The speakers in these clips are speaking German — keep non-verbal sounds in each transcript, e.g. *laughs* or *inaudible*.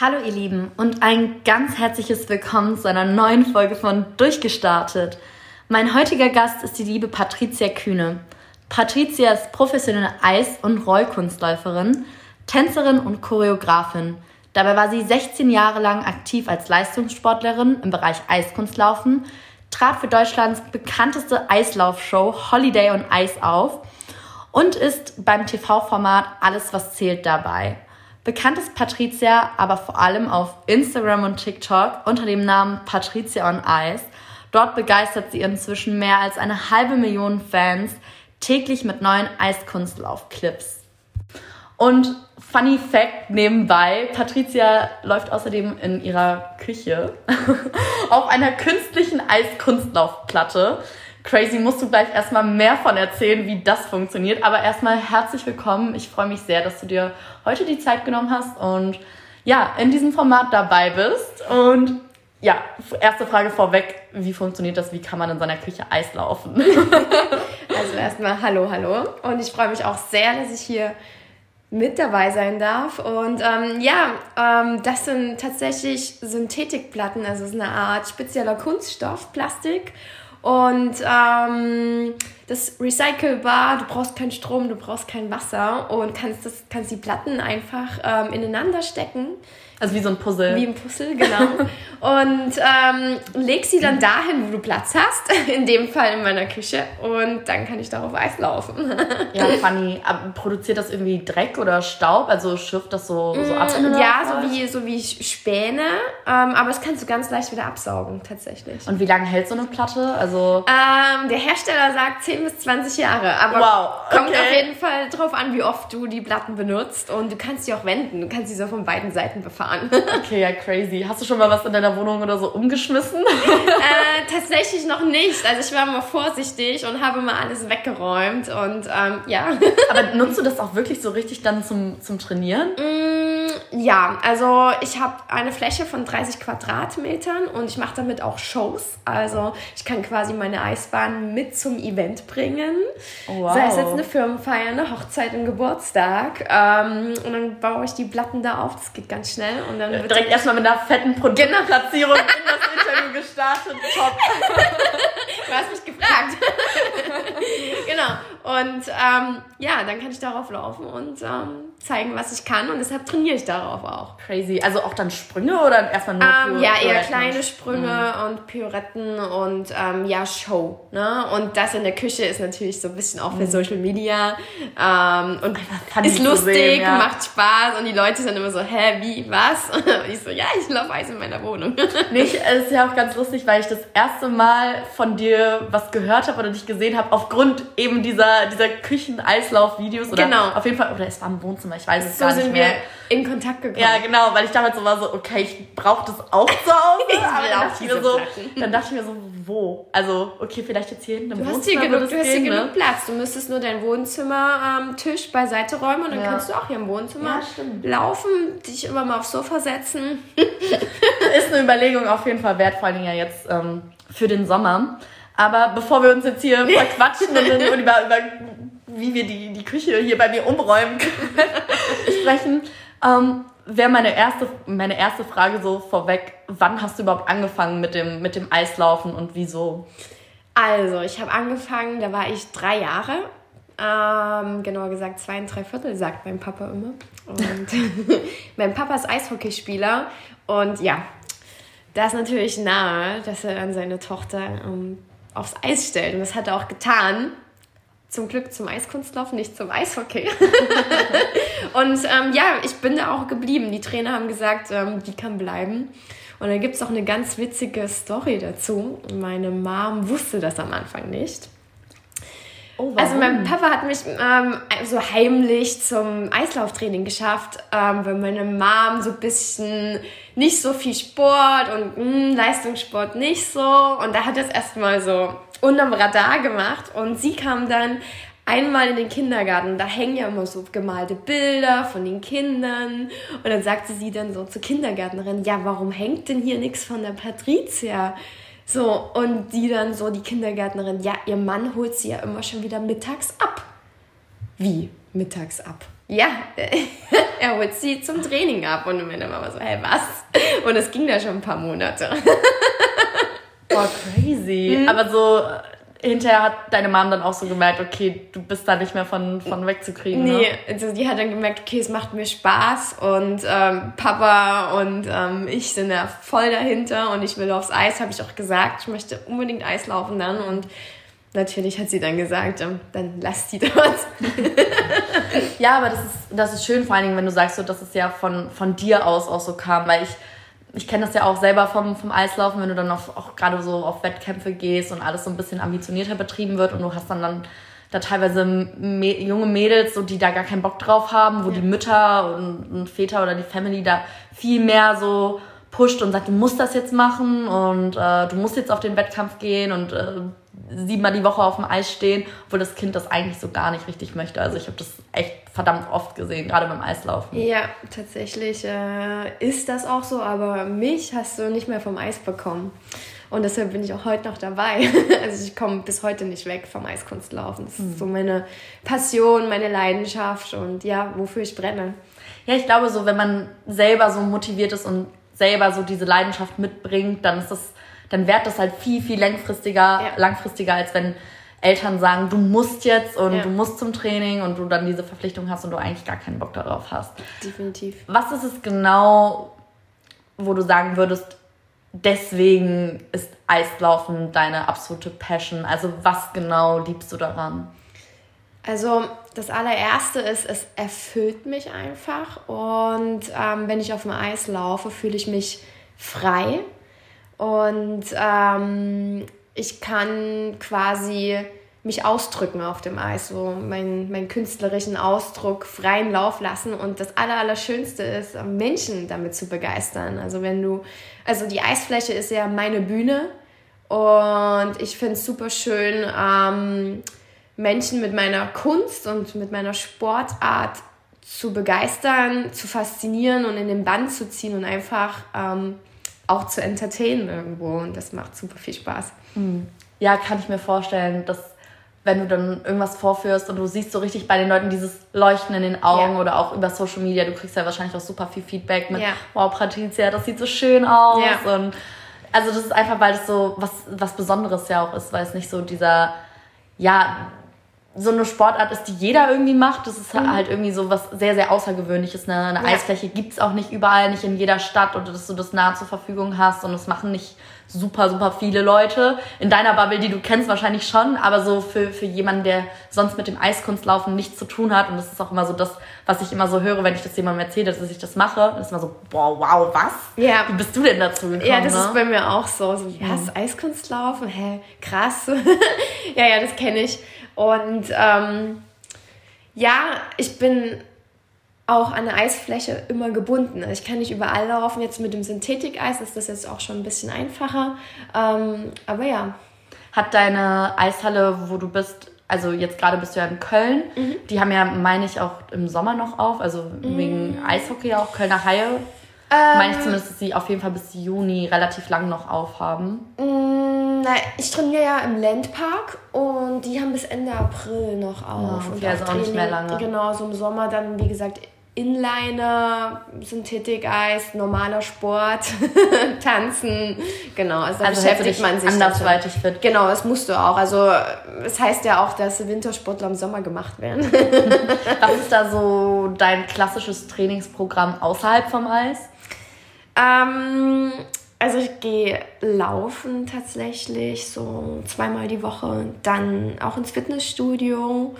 Hallo ihr Lieben und ein ganz herzliches Willkommen zu einer neuen Folge von Durchgestartet. Mein heutiger Gast ist die liebe Patricia Kühne. Patricia ist professionelle Eis- und Rollkunstläuferin, Tänzerin und Choreografin. Dabei war sie 16 Jahre lang aktiv als Leistungssportlerin im Bereich Eiskunstlaufen, trat für Deutschlands bekannteste Eislaufshow Holiday on Ice auf und ist beim TV-Format Alles, was zählt dabei. Bekannt ist Patricia aber vor allem auf Instagram und TikTok unter dem Namen Patricia on Ice. Dort begeistert sie inzwischen mehr als eine halbe Million Fans täglich mit neuen Eiskunstlaufclips. Und funny Fact nebenbei, Patricia läuft außerdem in ihrer Küche *laughs* auf einer künstlichen Eiskunstlaufplatte Crazy musst du gleich erstmal mehr von erzählen, wie das funktioniert. Aber erstmal herzlich willkommen. Ich freue mich sehr, dass du dir heute die Zeit genommen hast und ja, in diesem Format dabei bist. Und ja, erste Frage vorweg, wie funktioniert das? Wie kann man in seiner Küche Eis laufen? *laughs* also erstmal hallo, hallo. Und ich freue mich auch sehr, dass ich hier mit dabei sein darf. Und ähm, ja, ähm, das sind tatsächlich Synthetikplatten, also es ist eine Art spezieller Kunststoff, Plastik. Und ähm, das recycelbar, du brauchst keinen Strom, du brauchst kein Wasser und kannst, das, kannst die Platten einfach ähm, ineinander stecken also wie so ein Puzzle. Wie ein Puzzle, genau. *laughs* und ähm, leg sie dann dahin, wo du Platz hast. *laughs* In dem Fall in meiner Küche. Und dann kann ich darauf Eis laufen. *laughs* ja, funny. Aber produziert das irgendwie Dreck oder Staub? Also schürft das so, so ab? Ja, so wie, so wie Späne. Ähm, aber das kannst du ganz leicht wieder absaugen, tatsächlich. Und wie lange hält so eine Platte? Also ähm, der Hersteller sagt 10 bis 20 Jahre. Aber wow. Okay. kommt auf jeden Fall drauf an, wie oft du die Platten benutzt. Und du kannst sie auch wenden. Du kannst sie so von beiden Seiten befahren fahren. *laughs* Okay, ja, crazy. Hast du schon mal was in deiner Wohnung oder so umgeschmissen? äh, *laughs* tatsächlich noch nicht. Also ich war mal vorsichtig und habe mal alles weggeräumt und ähm, ja. *laughs* Aber nutzt du das auch wirklich so richtig dann zum, zum Trainieren? Mm, ja, also ich habe eine Fläche von 30 Quadratmetern und ich mache damit auch Shows. Also ich kann quasi meine Eisbahn mit zum Event bringen. Wow. Sei es jetzt eine Firmenfeier, eine Hochzeit, ein Geburtstag. Ähm, und dann baue ich die Platten da auf. Das geht ganz schnell und dann wird direkt erstmal mit einer fetten Produktplatzierung genau. *laughs* in das Interview gestartet. Top. du hast mich gefragt. *laughs* genau. Und ähm, ja, dann kann ich darauf laufen und ähm, zeigen, was ich kann. Und deshalb trainiere ich darauf auch. Crazy. Also auch dann Sprünge oder erstmal nur ähm, Ja, eher kleine Sprünge mhm. und Pirouetten und ähm, ja, Show. Ne? Und das in der Küche ist natürlich so ein bisschen auch für mhm. Social Media. Ähm, und ist lustig, sehen, ja. macht Spaß. Und die Leute sind immer so, hä, wie, was? *laughs* Und ich so, ja, ich laufe Eis in meiner Wohnung. *laughs* Es ist ja auch ganz lustig, weil ich das erste Mal von dir was gehört habe oder dich gesehen habe, aufgrund eben dieser, dieser Küchen-Eislauf-Videos. Genau. Auf jeden Fall, oder es war im Wohnzimmer, ich weiß es so gar nicht mehr. wir in Kontakt gekommen. Ja, genau, weil ich damals so war so, okay, ich brauche das auch zu Hause. *laughs* aber dann dachte, ich mir so, dann dachte ich mir so, wo? Also, okay, vielleicht jetzt hier hinten im du hast Wohnzimmer. Hier genug, du hast hier ne? genug Platz. Du müsstest nur deinen Wohnzimmertisch ähm, beiseite räumen und dann ja. kannst du auch hier im Wohnzimmer ja, laufen, dich immer mal aufs Sofa setzen. *laughs* Ist eine Überlegung auf jeden Fall wert, vor allem ja jetzt ähm, für den Sommer. Aber bevor wir uns jetzt hier *laughs* verquatschen und, und über, über wie wir die, die Küche hier bei mir umräumen *laughs* sprechen, ähm, wäre meine erste, meine erste Frage so vorweg, wann hast du überhaupt angefangen mit dem, mit dem Eislaufen und wieso? Also, ich habe angefangen, da war ich drei Jahre. Ähm, genauer gesagt zwei und drei Viertel, sagt mein Papa immer. Und *laughs* mein Papa ist Eishockeyspieler und ja, das ist natürlich nahe, dass er dann seine Tochter ähm, aufs Eis stellt. Und das hat er auch getan. Zum Glück zum Eiskunstlauf, nicht zum Eishockey. *laughs* und ähm, ja, ich bin da auch geblieben. Die Trainer haben gesagt, ähm, die kann bleiben. Und dann gibt es auch eine ganz witzige Story dazu. Meine Mom wusste das am Anfang nicht. Oh, also mein Papa hat mich ähm, so heimlich zum Eislauftraining geschafft, ähm, weil meine Mom so ein bisschen nicht so viel Sport und mh, hm, Leistungssport nicht so. Und da hat er es erstmal so unterm Radar gemacht und sie kam dann einmal in den Kindergarten. Da hängen ja immer so gemalte Bilder von den Kindern. Und dann sagte sie dann so zur Kindergärtnerin, ja, warum hängt denn hier nichts von der Patricia? So, und die dann so, die Kindergärtnerin, ja, ihr Mann holt sie ja immer schon wieder mittags ab. Wie mittags ab? ja, *laughs* er holt sie zum Training ab. Und meine Mama so, hey, was? Und es ging da schon ein paar Monate. *laughs* Boah, crazy. Mhm. Aber so hinterher hat deine Mom dann auch so gemerkt, okay, du bist da nicht mehr von, von wegzukriegen. Nee, ne? also die hat dann gemerkt, okay, es macht mir Spaß und ähm, Papa und ähm, ich sind da voll dahinter und ich will aufs Eis, habe ich auch gesagt, ich möchte unbedingt Eis laufen dann und natürlich hat sie dann gesagt, ähm, dann lass die *laughs* dort. ja, aber das ist, das ist schön, vor allen Dingen, wenn du sagst, so, dass es ja von, von dir aus auch so kam, weil ich ich kenne das ja auch selber vom, vom Eislaufen, wenn du dann auf, auch gerade so auf Wettkämpfe gehst und alles so ein bisschen ambitionierter betrieben wird und du hast dann, dann da teilweise junge Mädels, so, die da gar keinen Bock drauf haben, wo ja. die Mütter und, und, Väter oder die Family da viel mehr so pusht und sagt, du musst das jetzt machen und äh, du musst jetzt auf den Wettkampf gehen und äh, siebenmal die Woche auf dem Eis stehen, obwohl das Kind das eigentlich so gar nicht richtig möchte. Also ich habe das echt verdammt oft gesehen, gerade beim Eislaufen. Ja, tatsächlich äh, ist das auch so, aber mich hast du nicht mehr vom Eis bekommen. Und deshalb bin ich auch heute noch dabei. *laughs* Also ich komme bis heute nicht weg vom Eiskunstlaufen. Das ist hm. so meine Passion, meine Leidenschaft und ja, wofür ich brenne. Ja, ich glaube so, wenn man selber so motiviert ist und selber so diese Leidenschaft mitbringt, dann ist das dann währt das halt viel, viel langfristiger, ja. langfristiger, als wenn Eltern sagen, du musst jetzt und ja. du musst zum Training und du dann diese Verpflichtung hast und du eigentlich gar keinen Bock darauf hast. Definitiv. Was ist es genau, wo du sagen würdest, deswegen ist Eislaufen deine absolute Passion? Also was genau liebst du daran? Also das allererste ist, es erfüllt mich einfach und ähm, wenn ich auf dem Eis laufe, fühle ich mich frei und ähm, ich kann quasi mich ausdrücken auf dem Eis, so meinen, meinen künstlerischen Ausdruck freien Lauf lassen. Und das Allerallerschönste ist, Menschen damit zu begeistern. Also wenn du, also die Eisfläche ist ja meine Bühne und ich finde es super schön, ähm, Menschen mit meiner Kunst und mit meiner Sportart zu begeistern, zu faszinieren und in den Band zu ziehen und einfach ähm, auch zu entertainen irgendwo. Und das macht super viel Spaß. Hm. Ja, kann ich mir vorstellen, dass wenn du dann irgendwas vorführst und du siehst so richtig bei den Leuten dieses Leuchten in den Augen ja. oder auch über Social Media, du kriegst ja wahrscheinlich auch super viel Feedback mit, ja. wow, Patricia, das sieht so schön aus. Ja. Und also das ist einfach, weil das so was, was Besonderes ja auch ist, weil es nicht so dieser, ja, so eine Sportart ist, die jeder irgendwie macht. Das ist mhm. halt irgendwie so was sehr, sehr Außergewöhnliches. Eine, eine ja. Eisfläche gibt es auch nicht überall, nicht in jeder Stadt und dass du das nah zur Verfügung hast und das machen nicht super, super viele Leute. In deiner Bubble, die du kennst, wahrscheinlich schon, aber so für, für jemanden, der sonst mit dem Eiskunstlaufen nichts zu tun hat und das ist auch immer so das, was ich immer so höre, wenn ich das jemandem erzähle, dass ich das mache, das ist immer so, boah, wow, was? Ja. Wie bist du denn dazu gekommen? Ja, das ne? ist bei mir auch so. so ja, mhm. Eiskunstlaufen? Hä, krass. *laughs* ja, ja, das kenne ich. Und ähm, ja, ich bin auch an der Eisfläche immer gebunden. Also ich kann nicht überall laufen. Jetzt mit dem Synthetik-Eis ist das jetzt auch schon ein bisschen einfacher. Ähm, aber ja. Hat deine Eishalle, wo du bist, also jetzt gerade bist du ja in Köln, mhm. die haben ja, meine ich, auch im Sommer noch auf, also mhm. wegen Eishockey auch, Kölner Haie. Ähm, meine ich zumindest, dass sie auf jeden Fall bis Juni relativ lang noch aufhaben. Na, ich trainiere ja im Landpark und die haben bis Ende April noch auf. Ja, und also auch nicht mehr lange. Genau, so im Sommer dann, wie gesagt, Inliner, Synthetik-Eis, normaler Sport, *laughs* Tanzen, genau. Also, also beschäftigt man sich andersweitig fit. Genau, das musst du auch. Also es heißt ja auch, dass Wintersportler im Sommer gemacht werden. *laughs* Was ist da so dein klassisches Trainingsprogramm außerhalb vom Eis? Ähm, also ich gehe laufen tatsächlich so zweimal die Woche, dann auch ins Fitnessstudio,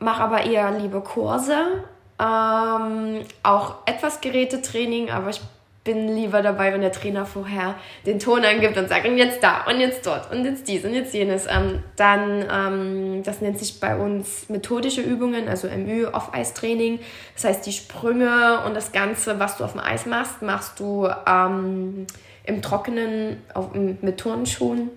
mache aber eher liebe Kurse, ähm, auch etwas Gerätetraining, aber ich bin lieber dabei, wenn der Trainer vorher den Ton angibt und sagt, und jetzt da und jetzt dort und jetzt dies und jetzt jenes. Ähm, dann, ähm, das nennt sich bei uns methodische Übungen, also MÜ, Off-Eis-Training. Das heißt, die Sprünge und das Ganze, was du auf dem Eis machst, machst du ähm, im Trockenen auf, mit Turnschuhen.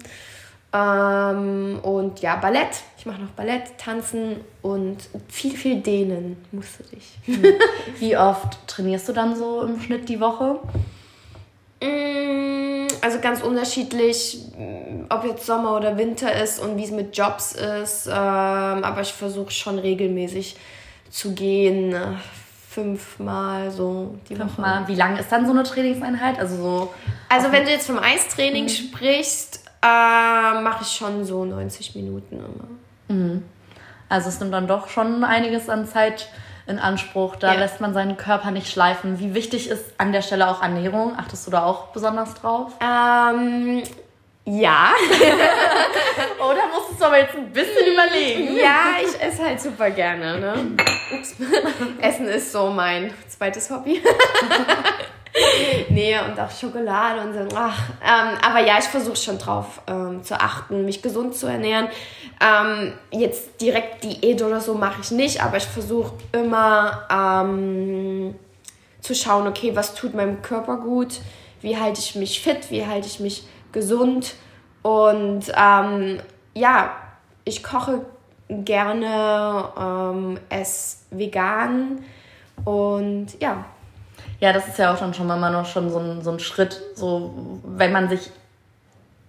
Ähm, und ja, Ballett. Ich mache noch Ballett, Tanzen und viel, viel Dehnen musst du dich. Hm. *laughs* Wie oft trainierst du dann so im Schnitt die Woche? Mm, also ganz unterschiedlich, ob jetzt Sommer oder Winter ist und wie es mit Jobs ist. Ähm, aber ich versuche schon regelmäßig zu gehen. äh, Fünfmal so die Fünfmal. Woche. Wie lang ist dann so eine Trainingseinheit? Also so. Also wenn du jetzt vom Eistraining mhm. sprichst, äh, mache ich schon so 90 Minuten immer. Mhm. Also es nimmt dann doch schon einiges an Zeit in Anspruch. Da ja. lässt man seinen Körper nicht schleifen. Wie wichtig ist an der Stelle auch Ernährung? Achtest du da auch besonders drauf? Ähm, ja. *laughs* Oder musstest du aber jetzt ein bisschen überlegen? Ja, ich esse halt super gerne. Ne? Ups. *laughs* Essen ist so mein zweites Hobby. *laughs* *laughs* nee, und auch Schokolade und so. Ach, ähm, aber ja, ich versuche schon drauf ähm, zu achten, mich gesund zu ernähren. Ähm, jetzt direkt Diät oder so mache ich nicht, aber ich versuche immer ähm, zu schauen, okay, was tut meinem Körper gut, wie halte ich mich fit, wie halte ich mich gesund. Und ähm, ja, ich koche gerne, ähm, esse vegan und ja. Ja, das ist ja auch dann schon mal noch schon so ein, so ein Schritt, so wenn man sich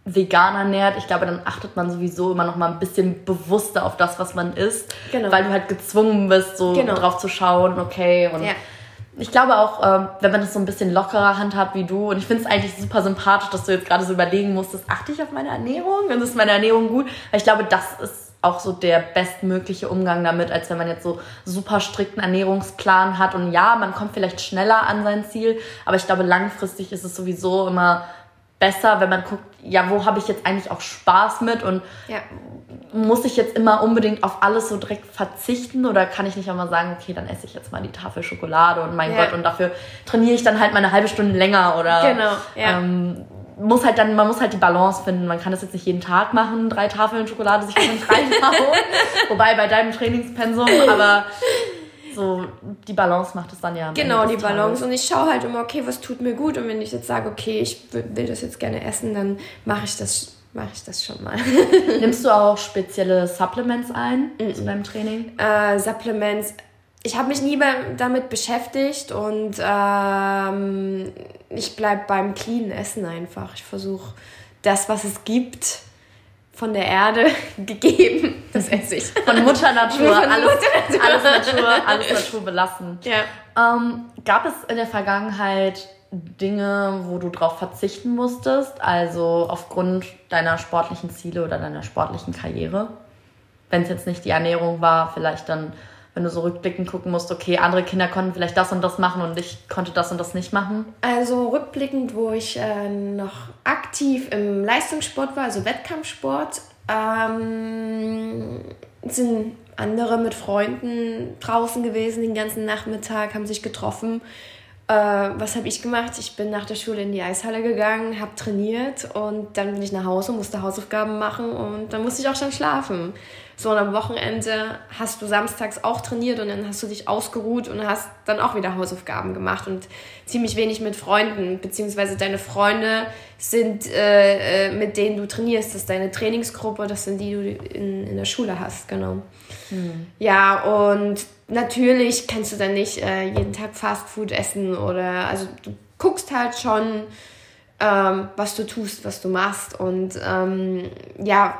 vegan ernährt, ich glaube, dann achtet man sowieso immer noch mal ein bisschen bewusster auf das, was man isst, genau. weil du halt gezwungen bist, so genau. drauf zu schauen, okay und ja ich glaube auch, ähm, wenn man das so ein bisschen lockerer handhabt wie du, und ich finde es eigentlich super sympathisch, dass du jetzt gerade so überlegen musstest, achte ich auf meine Ernährung? Und ist meine Ernährung gut? Weil ich glaube, das ist auch so der bestmögliche Umgang damit, als wenn man jetzt so super strikten Ernährungsplan hat. Und ja, man kommt vielleicht schneller an sein Ziel, aber ich glaube, langfristig ist es sowieso immer besser, wenn man guckt, ja, wo habe ich jetzt eigentlich auch Spaß mit und ja. muss ich jetzt immer unbedingt auf alles so direkt verzichten oder kann ich nicht einmal sagen, okay, dann esse ich jetzt mal die Tafel Schokolade und mein ja. Gott und dafür trainiere ich dann halt mal eine halbe Stunde länger oder genau, ja. ähm, muss halt dann, man muss halt die Balance finden. Man kann das jetzt nicht jeden Tag machen, drei Tafeln Schokolade sich nicht reinhauen. *laughs* Wobei bei deinem Trainingspensum, aber so die Balance macht es dann ja. Genau, die Balance. Und ich schaue halt immer, okay, was tut mir gut. Und wenn ich jetzt sage, okay, ich will das jetzt gerne essen, dann mache ich das mache ich das schon mal. Nimmst du auch spezielle Supplements ein mm zu deinem Training? Äh, Supplements. Ich habe mich nie damit beschäftigt und ähm, ich bleibe beim cleanen Essen einfach. Ich versuche das, was es gibt, von der Erde *laughs* gegeben. Das esse ich. Von Mutter Natur. Von alles, Mutter Natur. alles Natur, alles Natur belassen. Ja. Ähm, gab es in der Vergangenheit Dinge, wo du drauf verzichten musstest? Also aufgrund deiner sportlichen Ziele oder deiner sportlichen Karriere? Wenn es jetzt nicht die Ernährung war, vielleicht dann wenn du so rückblickend gucken musst, okay, andere Kinder konnten vielleicht das und das machen und ich konnte das und das nicht machen? Also rückblickend, wo ich äh, noch aktiv im Leistungssport war, also Wettkampfsport, ähm, sind andere mit Freunden draußen gewesen den ganzen Nachmittag, haben sich getroffen. Äh, was habe ich gemacht? Ich bin nach der Schule in die Eishalle gegangen, habe trainiert und dann bin ich nach Hause, musste Hausaufgaben machen und dann musste ich auch schon schlafen. So, und am Wochenende hast du samstags auch trainiert und dann hast du dich ausgeruht und hast dann auch wieder Hausaufgaben gemacht und ziemlich wenig mit Freunden, beziehungsweise deine Freunde sind, äh, äh, mit denen du trainierst. Das ist deine Trainingsgruppe, das sind die, die du in, in der Schule hast, genau. Hm. Ja, und natürlich kannst du dann nicht äh, jeden Tag Fastfood essen oder, also du guckst halt schon, ähm, was du tust, was du machst und ähm, ja,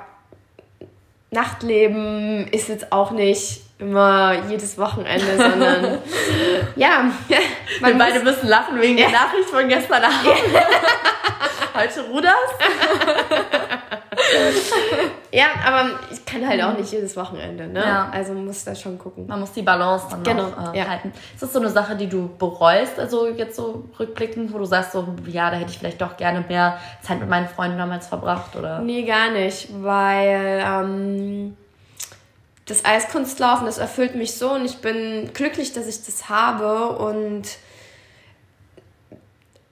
Nachtleben ist jetzt auch nicht immer jedes Wochenende, sondern *laughs* ja. Wir beide müssen lachen wegen ja. der Nachricht von gestern Abend. *laughs* Heute ruderst. *laughs* ja, aber ich kann halt auch nicht jedes Wochenende, ne? Ja. Also man muss da schon gucken. Man muss die Balance dann genau. auch äh, ja. halten. Ist das so eine Sache, die du bereust, also jetzt so rückblickend, wo du sagst so, ja, da hätte ich vielleicht doch gerne mehr Zeit mit meinen Freunden damals verbracht, oder? Nee, gar nicht, weil ähm, das Eiskunstlaufen, das erfüllt mich so und ich bin glücklich, dass ich das habe und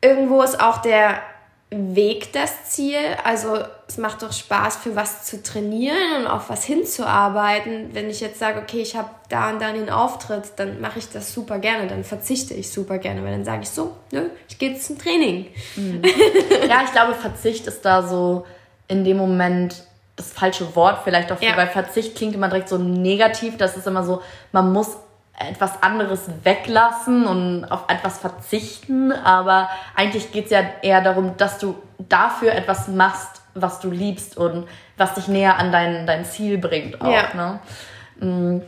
irgendwo ist auch der Weg das Ziel. Also es macht doch Spaß, für was zu trainieren und auf was hinzuarbeiten. Wenn ich jetzt sage, okay, ich habe da und da den Auftritt, dann mache ich das super gerne, dann verzichte ich super gerne, weil dann sage ich so, ne, ich gehe jetzt zum Training. Mhm. *laughs* Ja, ich glaube, Verzicht ist da so in dem Moment das falsche Wort vielleicht auch, ja. weil Verzicht klingt immer direkt so negativ. Das ist immer so, man muss etwas anderes weglassen und auf etwas verzichten, aber eigentlich geht es ja eher darum, dass du dafür etwas machst, was du liebst und was dich näher an dein, dein Ziel bringt auch. Ja. Ne? Mm.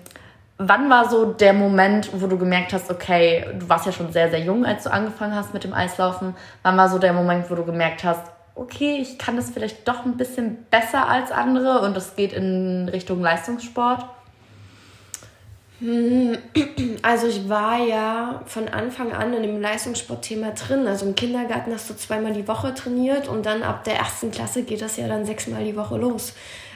wann war so der Moment, wo du gemerkt hast, okay, du warst ja schon sehr, sehr jung, als du angefangen hast mit dem Eislaufen. Wann war so der Moment, wo du gemerkt hast, okay, ich kann das vielleicht doch ein bisschen besser als andere und es geht in Richtung Leistungssport? *clears throat* Also ich war ja von Anfang an in dem Leistungssportthema drin. Also im Kindergarten hast du zweimal die Woche trainiert und dann ab der ersten Klasse geht das ja dann sechsmal die Woche los.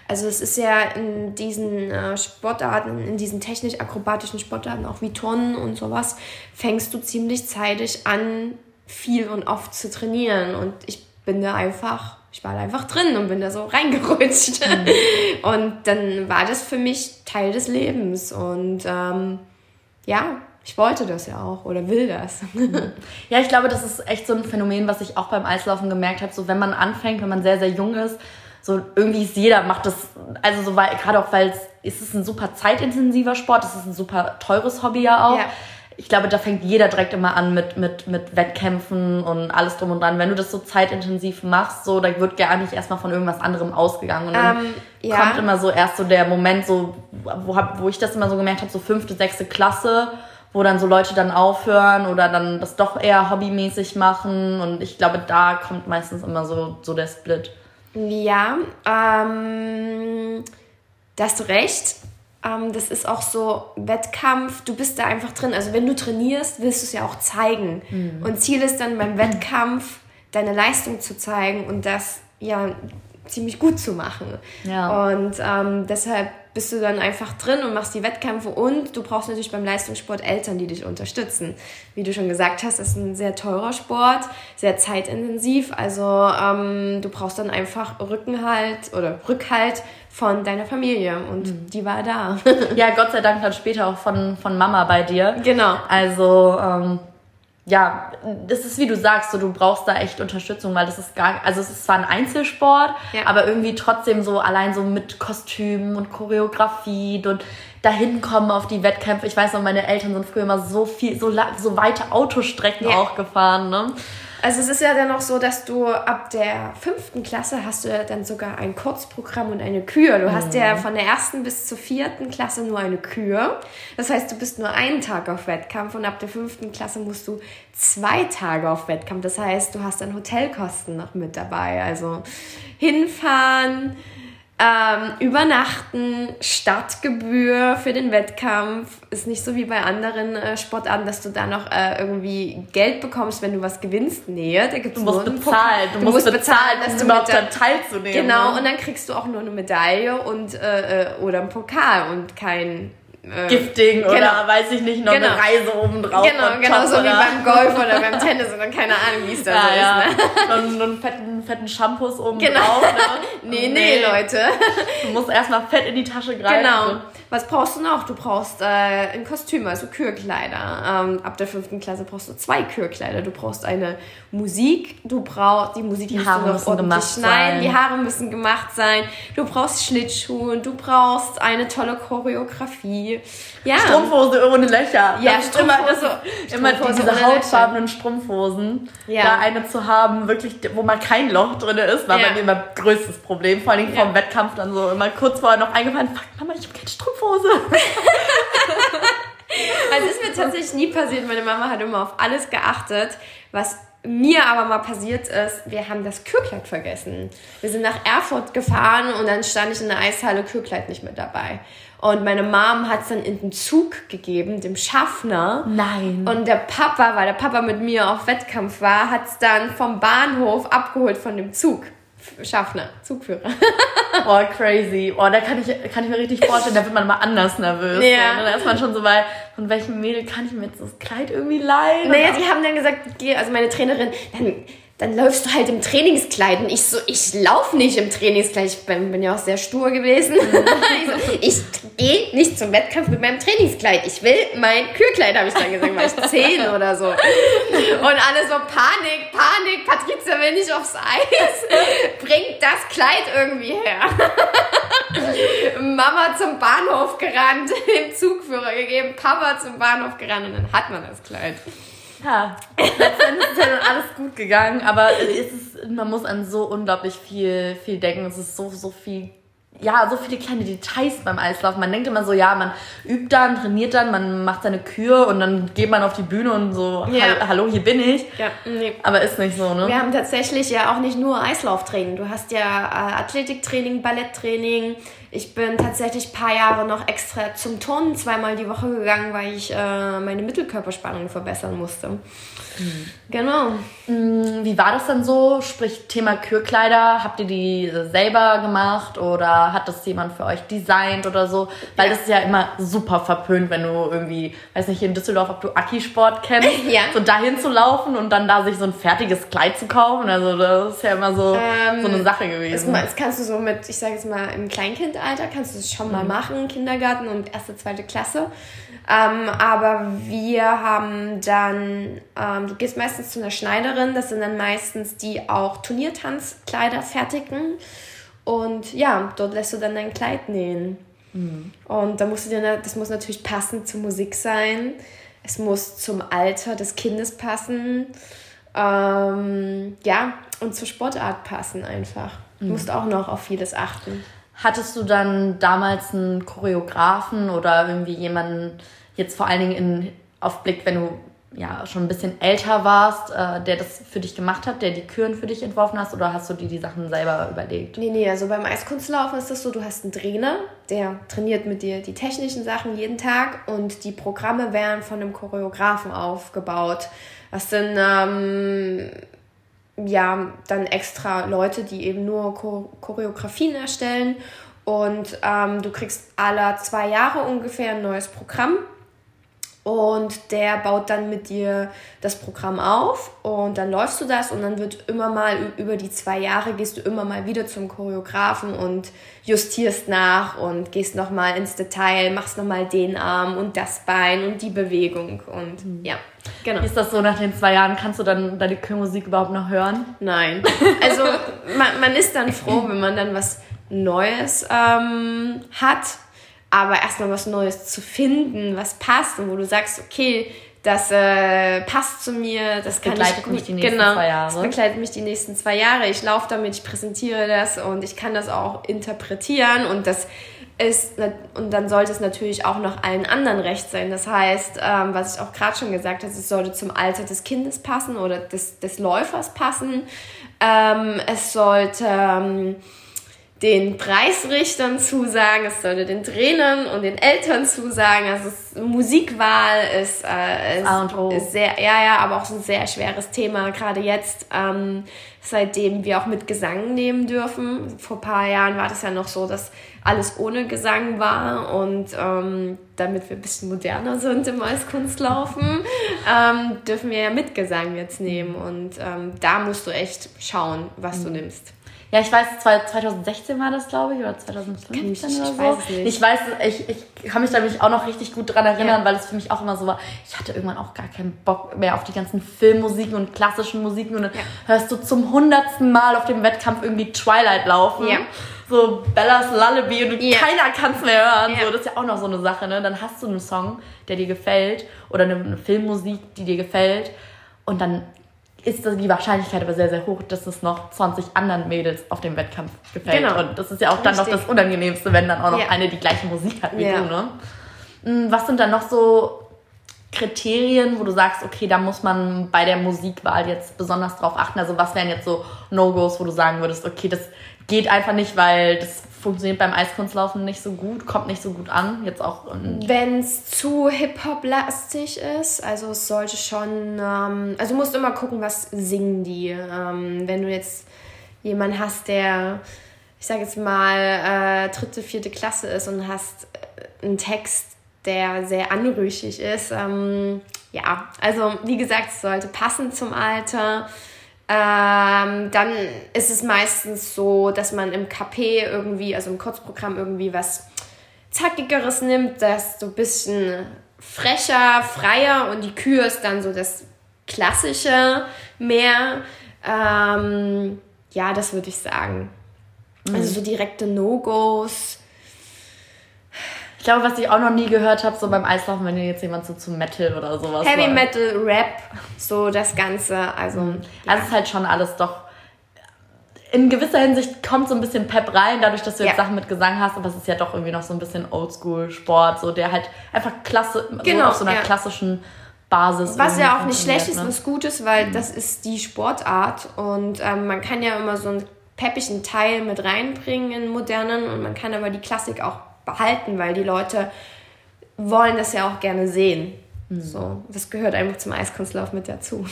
Also es ist ja in diesen äh, Sportarten, in diesen technisch-akrobatischen Sportarten, auch wie Turnen und sowas, fängst du ziemlich zeitig an, viel und oft zu trainieren. Und ich bin da einfach, ich war da einfach drin und bin da so reingerutscht. Mhm. Und dann war das für mich Teil des Lebens. Und ähm, ja, ich wollte das ja auch oder will das. ja, ich glaube, das ist echt so ein Phänomen, was ich auch beim Eislaufen gemerkt habe. So, wenn man anfängt, wenn man sehr, sehr jung ist, so irgendwie ist jeder macht das, also so, weil, gerade auch, weil es ist ein super zeitintensiver Sport, es ist ein super teures Hobby ja auch. Ja ich glaube, da fängt jeder direkt immer an mit, mit, mit Wettkämpfen und alles drum und dran. Wenn du das so zeitintensiv machst, so, da wird gar nicht erstmal von irgendwas anderem ausgegangen. Und dann ähm, ja. kommt immer so erst so der Moment, so, wo, hab, wo ich das immer so gemerkt habe, so fünfte, sechste Klasse, wo dann so Leute dann aufhören oder dann das doch eher hobbymäßig machen. Und ich glaube, da kommt meistens immer so, so der Split. Ja, ähm, da hast du recht. Ähm, das ist auch so Wettkampf, du bist da einfach drin. Also wenn du trainierst, willst du es ja auch zeigen. Mhm. Und Ziel ist dann beim Wettkampf, deine Leistung zu zeigen und das ja ziemlich gut zu machen. Ja. Und ähm, deshalb bist du dann einfach drin und machst die Wettkämpfe und du brauchst natürlich beim Leistungssport Eltern, die dich unterstützen. Wie du schon gesagt hast, ist ein sehr teurer Sport, sehr zeitintensiv. Also ähm, du brauchst dann einfach Rückenhalt oder Rückhalt von deiner Familie und mhm. die war da. ja, Gott sei Dank dann später auch von, von Mama bei dir. Genau. Also ähm, ja, das ist wie du sagst, so du brauchst da echt Unterstützung, weil das ist gar, also es ist zwar ein Einzelsport, ja. aber irgendwie trotzdem so allein so mit Kostümen und Choreografie und dahin kommen auf die Wettkämpfe. Ich weiß noch, meine Eltern sind früher immer so viel, so, so weite Autostrecken ja. auch gefahren, ne? Also es ist ja dann noch so, dass du ab der fünften Klasse hast du ja dann sogar ein Kurzprogramm und eine Kür. Du mhm. hast ja mhm. von der ersten bis zur vierten Klasse nur eine Kür. Das heißt, du bist nur einen Tag auf Wettkampf und ab der fünften Klasse musst du zwei Tage auf Wettkampf. Das heißt, du hast dann Hotelkosten noch mit dabei. Also hinfahren, ähm, Übernachten, Startgebühr für den Wettkampf ist nicht so wie bei anderen äh, Sportarten, dass du da noch äh, irgendwie Geld bekommst, wenn du was gewinnst. Nee, da gibt's du musst bezahlen. Du, du, musst bezahlen, dass du überhaupt daran teilzunehmen. Genau, ne? und dann kriegst du auch nur eine Medaille und äh, äh oder einen Pokal und kein äh, Gifting genau. oder weiß ich nicht, noch genau. eine Reise oben drauf. Genau, genau, so wie beim Golf oder beim *laughs* Tennis oder keine Ahnung, wie es da ja, so ja. ist. Ne? Und einen fetten, fetten Shampoos oben genau. drauf. Ne? *laughs* nee, nee, nee, Leute. Du musst erstmal fett in die Tasche greifen. Genau. Was brauchst du noch? Du brauchst äh, ein Kostüm, also Kürkleider. Ähm, ab der fünften Klasse brauchst du zwei Kürkleider. Du brauchst eine Musik, du brauchst die Musik, die, die Haare müssen gemacht schneiden, sein. die Haare müssen gemacht sein. Du brauchst Schlittschuhe, du brauchst eine tolle Choreografie. Ja. Strumpfhose ohne Löcher. Ja, das Strumpfhose, immer, immer diese hautfarbenen Strumpfhosen. Ja. Da eine zu haben, wirklich, wo mal kein Loch drin ist, war ja. bei mir immer größtes Problem. Vor allem ja. vom Wettkampf dann so immer kurz vorher noch eingefallen, fuck, Mama, ich habe keine Strumpfhose. *laughs* also ist mir tatsächlich nie passiert. Meine Mama hat immer auf alles geachtet, was mir aber mal passiert ist, wir haben das Kürkleid vergessen. Wir sind nach Erfurt gefahren und dann stand ich in der Eishalle, Kürkleid nicht mit dabei. Und meine Mom hat es dann in den Zug gegeben, dem Schaffner. Nein. Und der Papa, weil der Papa mit mir auf Wettkampf war, hat es dann vom Bahnhof abgeholt von dem Zug. Schaffner, Zugführer. *laughs* oh, crazy. Oh, da kann ich, kann ich mir richtig vorstellen, da wird man mal anders nervös. Ja. So, da ist man schon so bei, von welchem Mädel kann ich mir jetzt das Kleid irgendwie leihen? Naja, die haben dann gesagt, also meine Trainerin, dann dann läufst du halt im Trainingskleid. Und ich so, ich laufe nicht im Trainingskleid. Ich bin, bin ja auch sehr stur gewesen. Mhm. *laughs* ich so, ich gehe nicht zum Wettkampf mit meinem Trainingskleid. Ich will mein Kürkleid, habe ich dann gesagt, war ich zehn oder so. Und alle so, Panik, Panik, Patricia will nicht aufs Eis. Bringt das Kleid irgendwie her. Mama zum Bahnhof gerannt, *laughs* den Zugführer gegeben, Papa zum Bahnhof gerannt und dann hat man das Kleid. Ja, letztendlich ist ja dann alles gut gegangen, aber es ist, man muss an so unglaublich viel, viel denken. Es ist so, so viel ja, so viele kleine Details beim Eislaufen. Man denkt immer so, ja, man übt dann, trainiert dann, man macht seine Kür und dann geht man auf die Bühne und so, ja. hallo, hier bin ich. Ja, nee. Aber ist nicht so, ne? Wir haben tatsächlich ja auch nicht nur Eislauftraining. Du hast ja äh, Athletiktraining, Balletttraining. Ich bin tatsächlich ein paar Jahre noch extra zum Turnen zweimal die Woche gegangen, weil ich äh, meine Mittelkörperspannung verbessern musste. Mhm. Genau. Mm, wie war das dann so? Sprich, Thema Kürkleider, habt ihr die selber gemacht oder hat das jemand für euch designt oder so? Weil ja. das ist ja immer super verpönt, wenn du irgendwie, weiß nicht, hier in Düsseldorf, ob du Aki-Sport kennst, *laughs* ja. so dahin zu laufen und dann da sich so ein fertiges Kleid zu kaufen. Also das ist ja immer so, ähm, so eine Sache gewesen. Das, das kannst du so mit, ich sage jetzt mal, im Kleinkindalter kannst du es schon mhm. mal machen, Kindergarten und erste, zweite Klasse. Ähm, aber wir haben dann, ähm, du gehst meistens zu einer Schneiderin, das sind dann meistens die auch Turniertanzkleider fertigen. Und ja, dort lässt du dann dein Kleid nähen. Mhm. Und da musst du dir, das muss natürlich passend zur Musik sein. Es muss zum Alter des Kindes passen. Ähm, ja, und zur Sportart passen einfach. Du mhm. musst auch noch auf vieles achten. Hattest du dann damals einen Choreografen oder irgendwie jemanden, jetzt vor allen Dingen in, auf Blick, wenn du ja schon ein bisschen älter warst, äh, der das für dich gemacht hat, der die Küren für dich entworfen hast oder hast du dir die Sachen selber überlegt? Nee, nee, also beim Eiskunstlaufen ist das so, du hast einen Trainer, der trainiert mit dir die technischen Sachen jeden Tag und die Programme werden von einem Choreografen aufgebaut. Das sind ähm, ja dann extra Leute, die eben nur Choreografien erstellen. Und ähm, du kriegst alle zwei Jahre ungefähr ein neues Programm. Und der baut dann mit dir das Programm auf und dann läufst du das und dann wird immer mal über die zwei Jahre gehst du immer mal wieder zum Choreografen und justierst nach und gehst nochmal ins Detail, machst nochmal den Arm und das Bein und die Bewegung und mhm. ja, genau. Ist das so nach den zwei Jahren, kannst du dann deine Chörmusik überhaupt noch hören? Nein. Also *laughs* man, man ist dann froh, wenn man dann was Neues ähm, hat aber erstmal was Neues zu finden, was passt und wo du sagst, okay, das äh, passt zu mir, das, das kann begleitet ich gut, mich die nächsten genau, zwei Jahre. Das begleitet mich die nächsten zwei Jahre. Ich laufe damit, ich präsentiere das und ich kann das auch interpretieren und das ist und dann sollte es natürlich auch noch allen anderen recht sein. Das heißt, ähm, was ich auch gerade schon gesagt habe, es sollte zum Alter des Kindes passen oder des, des Läufers passen. Ähm, es sollte ähm, den Preisrichtern zusagen, es sollte den Trainern und den Eltern zusagen. Also es, Musikwahl ist, äh, ist, ist, sehr, ja, ja, aber auch so ein sehr schweres Thema, gerade jetzt, ähm, seitdem wir auch mit Gesang nehmen dürfen. Vor ein paar Jahren war das ja noch so, dass alles ohne Gesang war und ähm, damit wir ein bisschen moderner sind im Eiskunstlaufen, ähm, dürfen wir ja mit Gesang jetzt nehmen und ähm, da musst du echt schauen, was mhm. du nimmst. Ja, ich weiß, 2016 war das, glaube ich, oder 2015 ich, oder so. Ich weiß nicht. Ich weiß, ich, ich kann mich da mich auch noch richtig gut dran erinnern, ja. weil es für mich auch immer so war. Ich hatte irgendwann auch gar keinen Bock mehr auf die ganzen Filmmusiken und klassischen Musiken und dann ja. hörst du zum hundertsten Mal auf dem Wettkampf irgendwie Twilight laufen. Ja. So Bellas Lullaby und ja. keiner kann es mehr hören. So, das ist ja auch noch so eine Sache, ne? Dann hast du einen Song, der dir gefällt oder eine, eine Filmmusik, die dir gefällt und dann ist die Wahrscheinlichkeit aber sehr, sehr hoch, dass es noch 20 anderen Mädels auf dem Wettkampf gefällt. Genau. Und das ist ja auch dann Richtig. noch das Unangenehmste, wenn dann auch noch ja. eine die gleiche Musik hat wie ja. du. Ne? Hm, was sind dann noch so Kriterien, wo du sagst, okay, da muss man bei der Musikwahl jetzt besonders drauf achten? Also was wären jetzt so No-Gos, wo du sagen würdest, okay, das geht einfach nicht, weil das funktioniert beim Eiskunstlaufen nicht so gut, kommt nicht so gut an. Jetzt auch. Wenn es zu Hip-Hop-lastig ist, also es sollte schon, ähm, also du musst immer gucken, was singen die. Ähm, wenn du jetzt jemanden hast, der, ich sage jetzt mal, äh, dritte, vierte Klasse ist und hast äh, einen Text, der sehr anrüchig ist, ähm, ja, also wie gesagt, es sollte passen zum Alter. Ähm, dann ist es meistens so, dass man im KP irgendwie, also im Kurzprogramm irgendwie was Zackigeres nimmt, das so ein bisschen frecher, freier und die Kür ist dann so das Klassische mehr. Ähm, ja, das würde ich sagen. Also mhm. Also so direkte No-Gos ich glaube, was ich auch noch nie gehört habe, so beim Eislaufen, wenn jetzt jemand so zu Metal oder sowas. Heavy war. Metal, Rap, so das Ganze. Also, mhm. also es ist halt schon alles doch in gewisser Hinsicht kommt so ein bisschen Pep rein, dadurch, dass du jetzt Ja. Sachen mit Gesang hast, aber es ist ja doch irgendwie noch so ein bisschen Oldschool-Sport, so der halt einfach klasse, Genau, so auf so einer ja. klassischen Basis. Was ja auch nicht schlecht ist, ne? was gut ist, weil das ist die Sportart und ähm, man kann ja immer so einen peppigen Teil mit reinbringen in modernen und man kann aber die Klassik auch behalten, weil die Leute wollen das ja auch gerne sehen. So, das gehört einfach zum Eiskunstlauf mit dazu.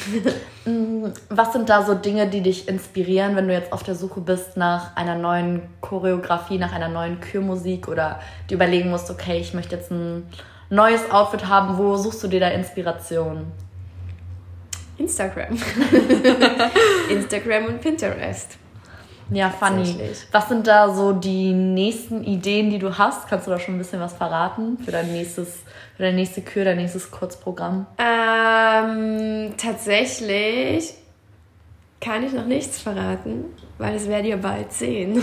*laughs* Was sind da so Dinge, die dich inspirieren, wenn du jetzt auf der Suche bist nach einer neuen Choreografie, nach einer neuen Kürmusik oder die überlegen musst, okay, ich möchte jetzt ein neues Outfit haben, wo suchst du dir da Inspiration? Instagram. *laughs* Instagram und Pinterest. Ja, funny. Was sind da so die nächsten Ideen, die du hast? Kannst du da schon ein bisschen was verraten für dein nächstes, für deine nächste Kür, dein nächstes Kurzprogramm? Ähm, tatsächlich kann ich noch nichts verraten, weil das werdet ihr bald sehen. *laughs*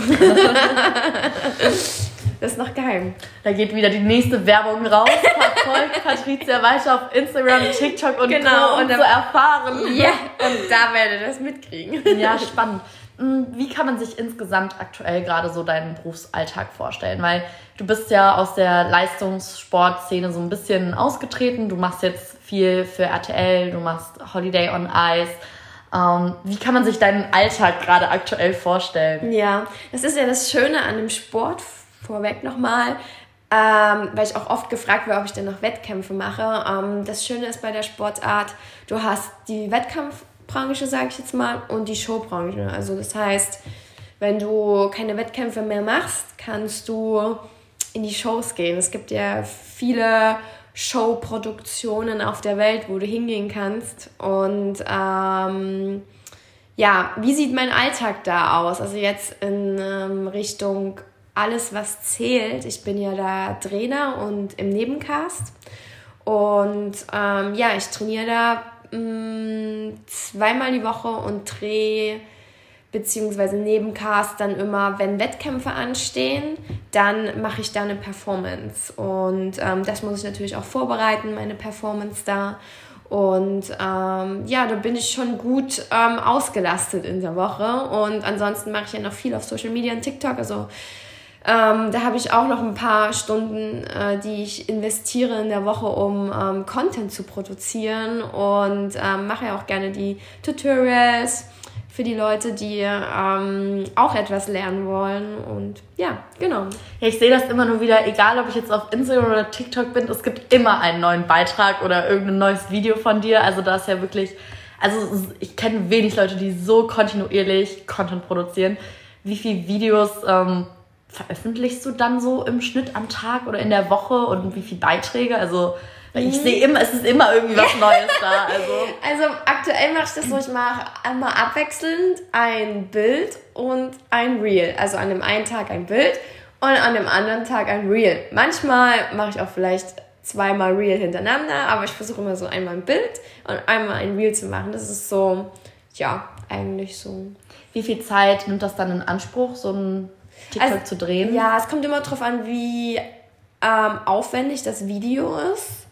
das ist noch geheim. Da geht wieder die nächste Werbung raus. Verfolgt *laughs* Patricia weiter auf Instagram, TikTok und Genau, Co. um und zu erfahren. Ja, und da werdet ihr das mitkriegen. Ja, spannend. Mm, Wie kann man sich insgesamt aktuell gerade so deinen Berufsalltag vorstellen? Weil du bist ja aus der Leistungssportszene so ein bisschen ausgetreten. Du machst jetzt viel für RTL, du machst Holiday on Ice. Ähm, wie kann man sich deinen Alltag gerade aktuell vorstellen? Ja, das ist ja das Schöne an dem Sport, vorweg nochmal, ähm, weil ich auch oft gefragt werde, ob ich denn noch Wettkämpfe mache. Ähm, das Schöne ist bei der Sportart, du hast die Wettkampfbranche, sage ich jetzt mal, und die Showbranche. Also das heißt, wenn du keine Wettkämpfe mehr machst, kannst du in die Shows gehen. Es gibt ja viele Showproduktionen auf der Welt, wo du hingehen kannst. Und ähm, ja, wie sieht mein Alltag da aus? Also jetzt in ähm, Richtung alles, was zählt. Ich bin ja da Trainer und im Nebencast. Und ähm, ja, ich trainiere da mh, zweimal die Woche und drehe beziehungsweise Nebencast dann immer, wenn Wettkämpfe anstehen, dann mache ich da eine Performance. Und ähm, das muss ich natürlich auch vorbereiten, meine Performance da. Und ähm, ja, da bin ich schon gut ähm, ausgelastet in der Woche. Und ansonsten mache ich ja noch viel auf Social Media und TikTok. Also ähm, da habe ich auch noch ein paar Stunden, äh, die ich investiere in der Woche, um ähm, Content zu produzieren. Und ähm, mache ja auch gerne die Tutorials für die Leute, die ähm, auch etwas lernen wollen. Und ja, genau. Ja, ich sehe das immer nur wieder, egal ob ich jetzt auf Instagram oder TikTok bin, es gibt immer einen neuen Beitrag oder irgendein neues Video von dir. Also da ist ja wirklich, also ich kenne wenig Leute, die so kontinuierlich Content produzieren. Wie viele Videos ähm, veröffentlichst du dann so im Schnitt am Tag oder in der Woche und wie viele Beiträge? Also ich sehe immer, es ist immer irgendwie was *laughs* Neues da. Also Also aktuell mache ich das so, ich mache einmal abwechselnd ein Bild und ein Reel. Also an dem einen Tag ein Bild und an dem anderen Tag ein Reel. Manchmal mache ich auch vielleicht zweimal Reel hintereinander, aber ich versuche immer so einmal ein Bild und einmal ein Reel zu machen. Das ist so, ja, eigentlich so. wie viel Zeit nimmt das dann in Anspruch, so ein TikTok Also, zu drehen? Ja, es kommt immer drauf an, wie ähm, aufwendig das Video ist.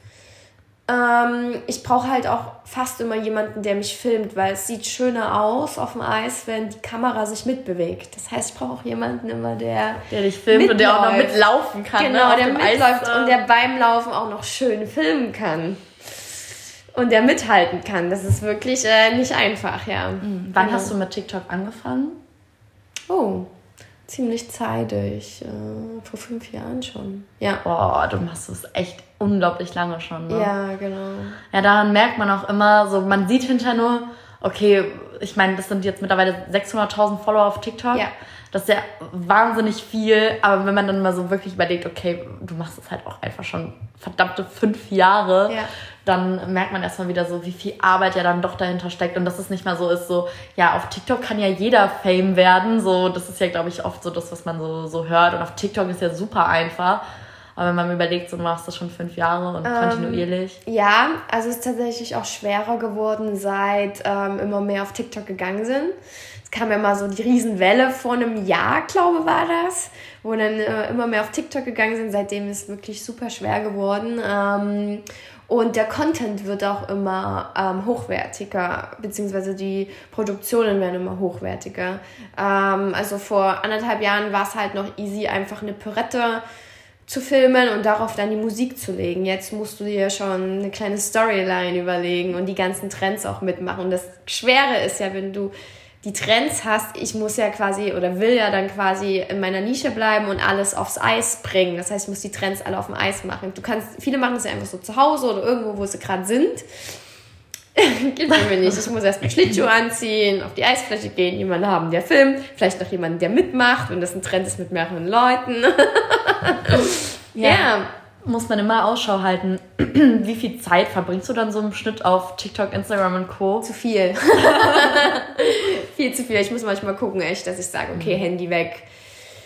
Ähm, ich brauche halt auch fast immer jemanden, der mich filmt, weil es sieht schöner aus auf dem Eis, wenn die Kamera sich mitbewegt. Das heißt, ich brauche auch jemanden immer, der Der dich filmt und der auch noch mitläuft. mitlaufen kann. ne, genau, auf der mitläuft Eis, äh, und der beim Laufen auch noch schön filmen kann. Und der mithalten kann. Das ist wirklich äh, nicht einfach, ja. Wann hast du mit TikTok angefangen? Oh, ziemlich zeitig. Äh, vor fünf Jahren schon. Ja. Boah, du machst es echt unglaublich lange schon. Ne? Ja, genau. Ja, daran merkt man auch immer, so man sieht hinterher nur, okay, ich meine, das sind jetzt mittlerweile 600.000 Follower auf TikTok. Ja. Das ist ja wahnsinnig viel, aber wenn man dann mal so wirklich überlegt, okay, du machst es halt auch einfach schon verdammte fünf Jahre, Ja. dann merkt man erstmal wieder so, wie viel Arbeit ja dann doch dahinter steckt und dass es nicht mal so ist, so, ja, auf TikTok kann ja jeder Fame werden, so, das ist ja, glaube ich, oft so das, was man so, so hört und auf TikTok ist ja super einfach, aber wenn man überlegt, so, du machst das schon fünf Jahre und kontinuierlich. Ja, also es ist tatsächlich auch schwerer geworden, seit ähm, immer mehr auf TikTok gegangen sind. Kam ja mal so die Riesenwelle vor einem Jahr, glaube war das, wo dann äh, immer mehr auf TikTok gegangen sind. Seitdem ist es wirklich super schwer geworden. Ähm, Und der Content wird auch immer ähm, hochwertiger, beziehungsweise die Produktionen werden immer hochwertiger. Ähm, also vor anderthalb Jahren war es halt noch easy, einfach eine Pürette zu filmen und darauf dann die Musik zu legen. Jetzt musst du dir schon eine kleine Storyline überlegen und die ganzen Trends auch mitmachen. Und das Schwere ist ja, wenn du die Trends hast, ich muss ja quasi oder will ja dann quasi in meiner Nische bleiben und alles aufs Eis bringen. Das heißt, ich muss die Trends alle auf dem Eis machen. Du kannst, viele machen das ja einfach so zu Hause oder irgendwo, wo sie gerade sind. *laughs* Es mir nicht. Ich muss erst einen Schlittschuh anziehen, auf die Eisfläche gehen, jemanden haben, der filmt, vielleicht noch jemanden, der mitmacht, wenn das ein Trend ist mit mehreren Leuten. *laughs* ja. ja. Muss man immer Ausschau halten. *clears throat* Wie viel Zeit verbringst du dann so im Schnitt auf TikTok, Instagram und Co? Zu viel. *laughs* viel zu viel. Ich muss manchmal gucken, echt, dass ich sage, okay, mhm. Handy weg,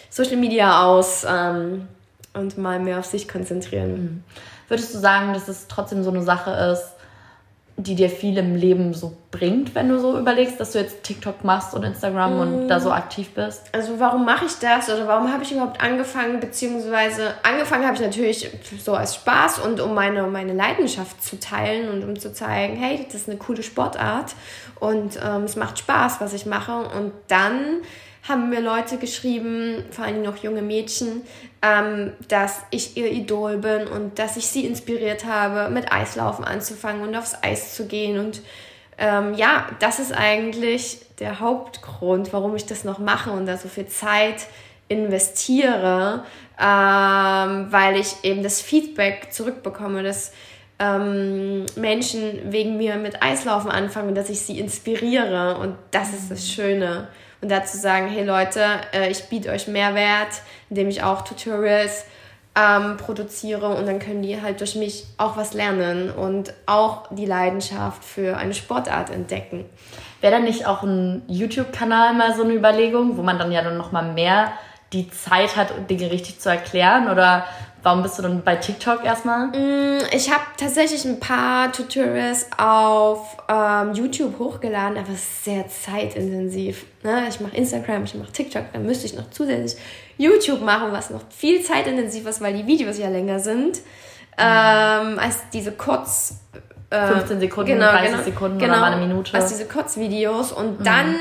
Social Media aus ähm, und mal mehr auf sich konzentrieren. Mhm. Würdest du sagen, dass es trotzdem so eine Sache ist, die dir viel im Leben so bringt, wenn du so überlegst, dass du jetzt TikTok machst und Instagram mm. und da so aktiv bist? Also warum mache ich das oder warum habe ich überhaupt angefangen, beziehungsweise angefangen habe ich natürlich so als Spaß und um meine, meine Leidenschaft zu teilen und um zu zeigen, hey, das ist eine coole Sportart und ähm, es macht Spaß, was ich mache und dann haben mir Leute geschrieben, vor allem noch junge Mädchen, ähm, dass ich ihr Idol bin und dass ich sie inspiriert habe, mit Eislaufen anzufangen und aufs Eis zu gehen. Und ähm, ja, das ist eigentlich der Hauptgrund, warum ich das noch mache und da so viel Zeit investiere, ähm, weil ich eben das Feedback zurückbekomme, dass ähm, Menschen wegen mir mit Eislaufen anfangen, dass ich sie inspiriere und das ist das Schöne und dazu sagen, hey Leute, äh, ich biete euch Mehrwert, indem ich auch Tutorials ähm, produziere und dann können die halt durch mich auch was lernen und auch die Leidenschaft für eine Sportart entdecken. Wäre dann nicht auch ein YouTube-Kanal mal so eine Überlegung, wo man dann ja dann nochmal mehr die Zeit hat, Dinge richtig zu erklären? Oder Warum bist du dann bei TikTok erstmal? Mm, ich habe tatsächlich ein paar Tutorials auf ähm, YouTube hochgeladen, aber es ist sehr zeitintensiv. Ne? Ich mache Instagram, ich mache TikTok, dann müsste ich noch zusätzlich YouTube machen, was noch viel zeitintensiver ist, weil die Videos ja länger sind. Mhm. Ähm, als diese kurz 15 äh, Sekunden, genau, 30 genau, Sekunden genau, oder mal eine Minute. Also diese Kurzvideos und mhm. dann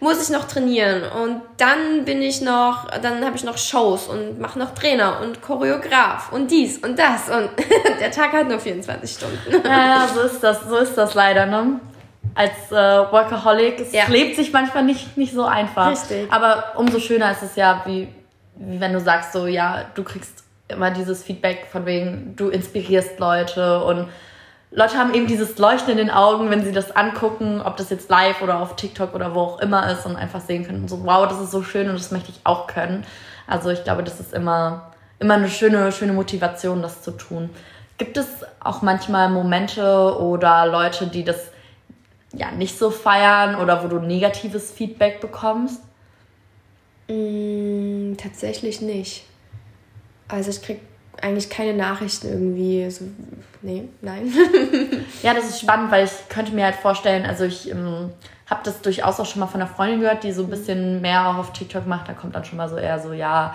muss ich noch trainieren und dann bin ich noch, dann habe ich noch Shows und mache noch Trainer und Choreograf und dies und das und *laughs* der Tag hat nur 24 Stunden. Ja, so ist das, so ist das leider, ne? Als äh, Workaholic, es ja. lebt sich manchmal nicht, nicht so einfach. Richtig. Aber umso schöner ist es ja, wie, wie wenn du sagst so, ja, du kriegst immer dieses Feedback von wegen, du inspirierst Leute und Leute haben eben dieses Leuchten in den Augen, wenn sie das angucken, ob das jetzt live oder auf TikTok oder wo auch immer ist und einfach sehen können, so wow, das ist so schön und das möchte ich auch können. Also ich glaube, das ist immer, immer eine schöne, schöne Motivation, das zu tun. Gibt es auch manchmal Momente oder Leute, die das ja nicht so feiern oder wo du negatives Feedback bekommst? Mm, tatsächlich nicht. Also ich krieg eigentlich keine Nachrichten irgendwie. So, nee, nein. *laughs* ja, das ist spannend, weil ich könnte mir halt vorstellen, also ich ähm, habe das durchaus auch schon mal von einer Freundin gehört, die so ein bisschen mehr auch auf TikTok macht. Da kommt dann schon mal so eher so, ja,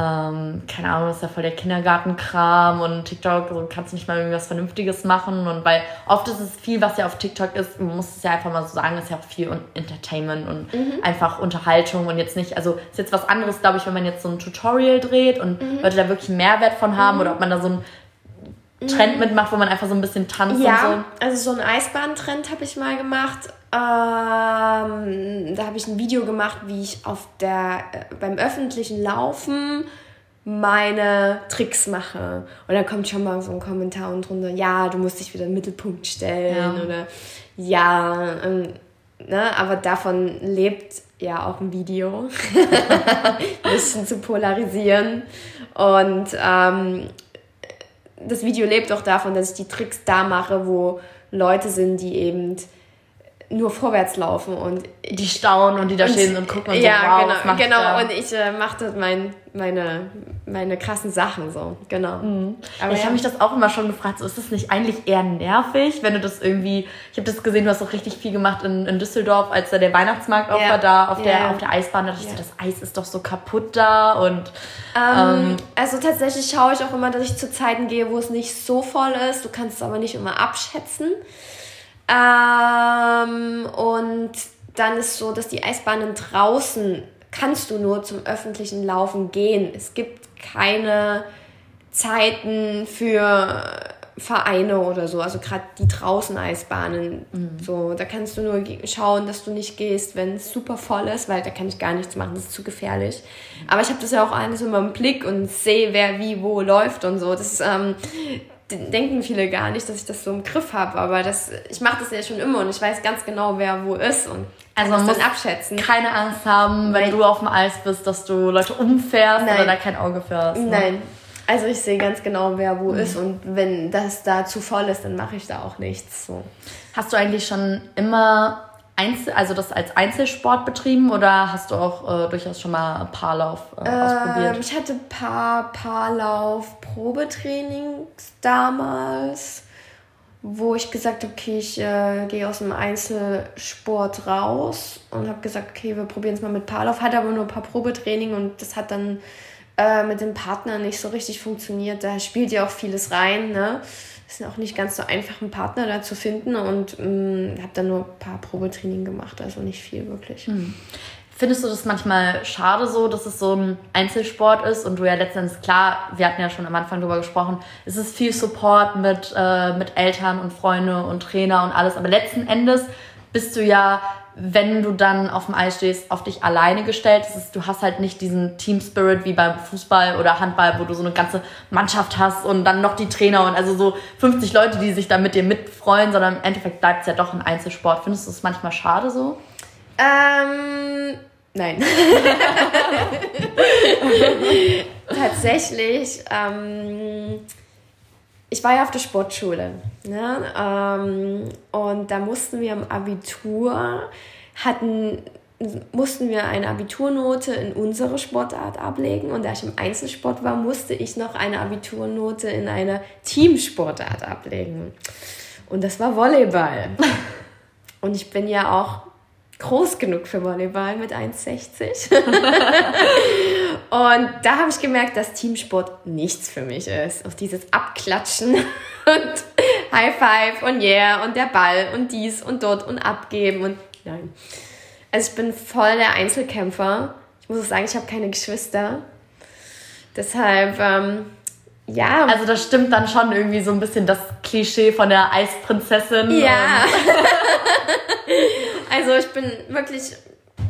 ähm, keine Ahnung, das ist ja voll der Kindergartenkram und TikTok, so kannst du nicht mal irgendwas Vernünftiges machen. Und weil oft ist es viel, was ja auf TikTok ist, man muss es ja einfach mal so sagen, ist ja auch viel Entertainment und mhm. einfach Unterhaltung und jetzt nicht, also ist jetzt was anderes, glaube ich, wenn man jetzt so ein Tutorial dreht und mhm. Leute da wirklich einen Mehrwert von haben mhm. oder ob man da so ein Trend mhm. mitmacht, wo man einfach so ein bisschen tanzt ja, und so. also so einen Eisbahntrend habe ich mal gemacht. Ähm, da habe ich ein Video gemacht, wie ich auf der, äh, beim öffentlichen Laufen meine Tricks mache. Und da kommt schon mal so ein Kommentar und drunter, ja, du musst dich wieder in den Mittelpunkt stellen ja. oder ja, ähm, ne, aber davon lebt ja auch ein Video, *laughs* ein bisschen zu polarisieren. Und ähm, das Video lebt auch davon, dass ich die Tricks da mache, wo Leute sind, die eben nur vorwärts laufen und die staunen und die da und, stehen und gucken und ja, so, wow, genau, genau. Und ich äh, machte mein, meine, meine krassen Sachen so, genau. Mhm. Aber ich ja. habe mich das auch immer schon gefragt, so ist das nicht eigentlich eher nervig, wenn du das irgendwie, ich habe das gesehen, du hast auch richtig viel gemacht in, in Düsseldorf, als da der Weihnachtsmarkt auch ja. war, da auf, der, auf der Eisbahn, da dachte ich so, das Eis ist doch so kaputt da und... Ähm, ähm, also tatsächlich schaue ich auch immer, dass ich zu Zeiten gehe, wo es nicht so voll ist, du kannst es aber nicht immer abschätzen. Ähm, und dann ist so, dass die Eisbahnen draußen kannst du nur zum öffentlichen Laufen gehen. Es gibt keine Zeiten für Vereine oder so, also gerade die draußen Eisbahnen. Mhm. So, da kannst du nur schauen, dass du nicht gehst, wenn es super voll ist, weil da kann ich gar nichts machen, das ist zu gefährlich. Aber ich habe das ja auch alles immer im Blick und sehe, wer wie wo läuft und so. Das ist, ähm, denken viele gar nicht, dass ich das so im Griff habe, aber das, ich mache das ja schon immer und ich weiß ganz genau, wer wo ist und also man muss abschätzen. Keine Angst haben, wenn Nein. du auf dem Eis bist, dass du Leute umfährst Nein. oder da kein Auge für hast. Ne? Nein. Also ich sehe ganz genau, wer wo mhm. ist und wenn das da zu voll ist, dann mache ich da auch nichts. So. Hast du eigentlich schon immer Einzel, also das als Einzelsport betrieben oder hast du auch äh, durchaus schon mal Paarlauf äh, ausprobiert? Ähm, ich hatte paar Paarlauf-Probetrainings damals, wo ich gesagt habe, okay, ich äh, gehe aus dem Einzelsport raus und habe gesagt, okay, wir probieren es mal mit Paarlauf. Hatte aber nur ein paar Probetraining und das hat dann äh, mit dem Partner nicht so richtig funktioniert. Da spielt ja auch vieles rein, ne? Ist auch nicht ganz so einfach, einen Partner da zu finden und ähm, habe dann nur ein paar Probetraining gemacht, also nicht viel wirklich. Mhm. Findest du das manchmal schade so, dass es so ein Einzelsport ist und du ja letztendlich, klar, wir hatten ja schon am Anfang darüber gesprochen, es ist viel Support mit, äh, mit Eltern und Freunde und Trainer und alles, aber letzten Endes bist du ja wenn du dann auf dem Eis stehst, auf dich alleine gestellt. Ist, du hast halt nicht diesen Team Spirit wie beim Fußball oder Handball, wo du so eine ganze Mannschaft hast und dann noch die Trainer und also so 50 Leute, die sich da mit dir mitfreuen, sondern im Endeffekt bleibt es ja doch ein Einzelsport. Findest du es manchmal schade so? Ähm, nein. *laughs* Tatsächlich, ähm, ich war ja auf der Sportschule. Ne? Ähm, und da mussten wir im Abitur, hatten, mussten wir eine Abiturnote in unsere Sportart ablegen. Und da ich im Einzelsport war, musste ich noch eine Abiturnote in eine Teamsportart ablegen. Und das war Volleyball. *laughs* Und ich bin ja auch groß genug für Volleyball mit 1,60. *laughs* und da habe ich gemerkt, dass Teamsport nichts für mich ist. Auch dieses Abklatschen *laughs* und High Five und Yeah und der Ball und dies und dort und abgeben und nein. Also ich bin voll der Einzelkämpfer. Ich muss auch sagen, ich habe keine Geschwister. Deshalb, ähm, ja. Also das stimmt dann schon irgendwie so ein bisschen das Klischee von der Eisprinzessin. Ja. *laughs* also ich bin wirklich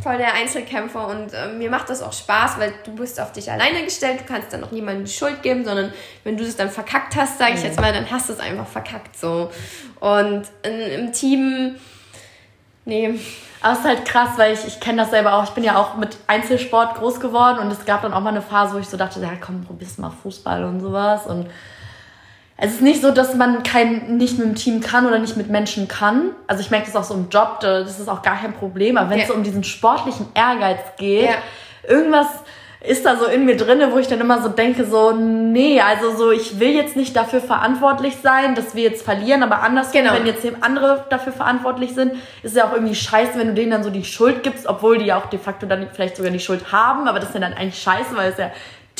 voll der Einzelkämpfer und äh, mir macht das auch Spaß, weil du bist auf dich alleine gestellt, du kannst dann auch niemandem die Schuld geben, sondern wenn du es dann verkackt hast, sage ich mhm. jetzt mal, dann hast du es einfach verkackt so. Und in, im Team, nee. Aber es ist halt krass, weil ich, ich kenne das selber auch. Ich bin ja auch mit Einzelsport groß geworden und es gab dann auch mal eine Phase, wo ich so dachte, ja komm, probierst mal Fußball und sowas und es ist nicht so, dass man kein, nicht mit dem Team kann oder nicht mit Menschen kann. Also ich merke das auch so im Job, das ist auch gar kein Problem. Aber wenn ja. es so um diesen sportlichen Ehrgeiz geht, ja. irgendwas ist da so in mir drinne, wo ich dann immer so denke, so, nee, also so, ich will jetzt nicht dafür verantwortlich sein, dass wir jetzt verlieren, aber anders, genau. wenn jetzt andere dafür verantwortlich sind, ist es ja auch irgendwie scheiße, wenn du denen dann so die Schuld gibst, obwohl die ja auch de facto dann vielleicht sogar die Schuld haben, aber das ist ja dann eigentlich scheiße, weil es ja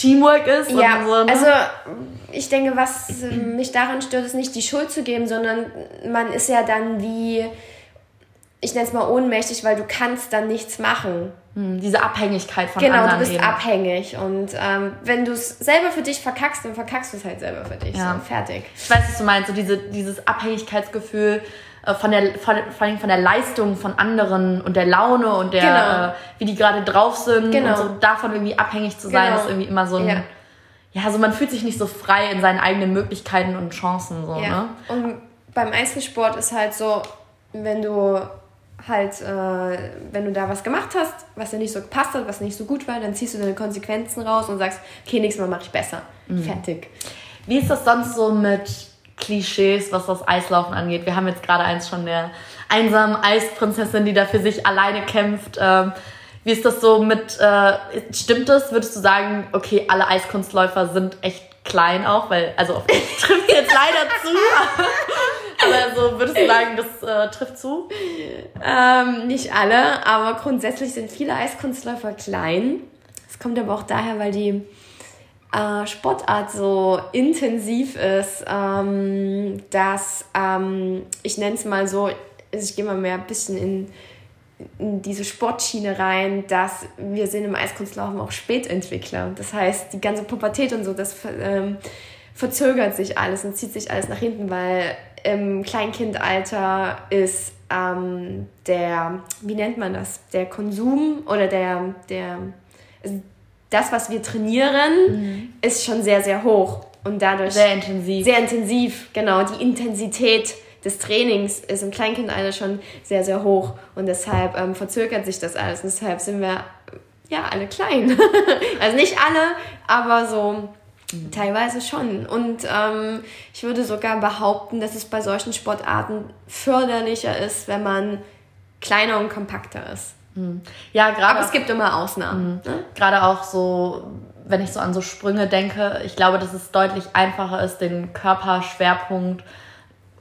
Teamwork ist. Ja, so, ne? also ich denke, was mich daran stört, ist nicht die Schuld zu geben, sondern man ist ja dann wie, ich nenne es mal ohnmächtig, weil du kannst dann nichts machen. Hm, diese Abhängigkeit von genau, anderen. Genau, du bist eben. abhängig. Und ähm, wenn du es selber für dich verkackst, dann verkackst du es halt selber für dich. Ja. So, fertig. Ich weiß, was du meinst, so diese, dieses Abhängigkeitsgefühl von der, von, vor allem von der Leistung von anderen und der Laune und der, genau. äh, wie die gerade drauf sind genau. und so davon irgendwie abhängig zu sein, genau. ist irgendwie immer so ein, ja. ja, also man fühlt sich nicht so frei in seinen eigenen Möglichkeiten und Chancen, so, ja. ne? Und beim Einzelsport ist halt so, wenn du halt, äh, wenn du da was gemacht hast, was dir nicht so gepasst hat, was nicht so gut war, dann ziehst du deine Konsequenzen raus und sagst, okay, nächstes Mal mache ich besser. Mhm. Fertig. Wie ist das sonst so mit Klischees, was das Eislaufen angeht. Wir haben jetzt gerade eins schon der einsamen Eisprinzessin, die da für sich alleine kämpft. Ähm, wie ist das so mit, äh, stimmt das? Würdest du sagen, okay, alle Eiskunstläufer sind echt klein auch, weil, also auf dich *laughs* trifft jetzt leider zu. aber so würdest du sagen, das äh, trifft zu? Ähm, nicht alle, aber grundsätzlich sind viele Eiskunstläufer klein. Es kommt aber auch daher, weil die äh, Sportart so intensiv ist, ähm, dass ähm, ich nenne es mal so, ich gehe mal mehr ein bisschen in, in diese Sportschiene rein, dass wir sind im Eiskunstlaufen auch Spätentwickler. Das heißt, die ganze Pubertät und so, das ähm, verzögert sich alles und zieht sich alles nach hinten, weil im Kleinkindalter ist ähm, der, wie nennt man das, der Konsum oder der, der, also das, was wir trainieren, mhm. ist schon sehr, sehr hoch und dadurch sehr intensiv. Sehr intensiv, genau. Die Intensität des Trainings ist im Kleinkindalter schon sehr, sehr hoch und deshalb ähm, verzögert sich das alles. Und deshalb sind wir ja alle klein. *laughs* also nicht alle, aber so mhm. teilweise schon. Und ähm, ich würde sogar behaupten, dass es bei solchen Sportarten förderlicher ist, wenn man kleiner und kompakter ist. Mhm. Ja, gerade. Aber es gibt immer Ausnahmen. Mhm. Ne? Gerade auch so, wenn ich so an so Sprünge denke, ich glaube, dass es deutlich einfacher ist, den Körperschwerpunkt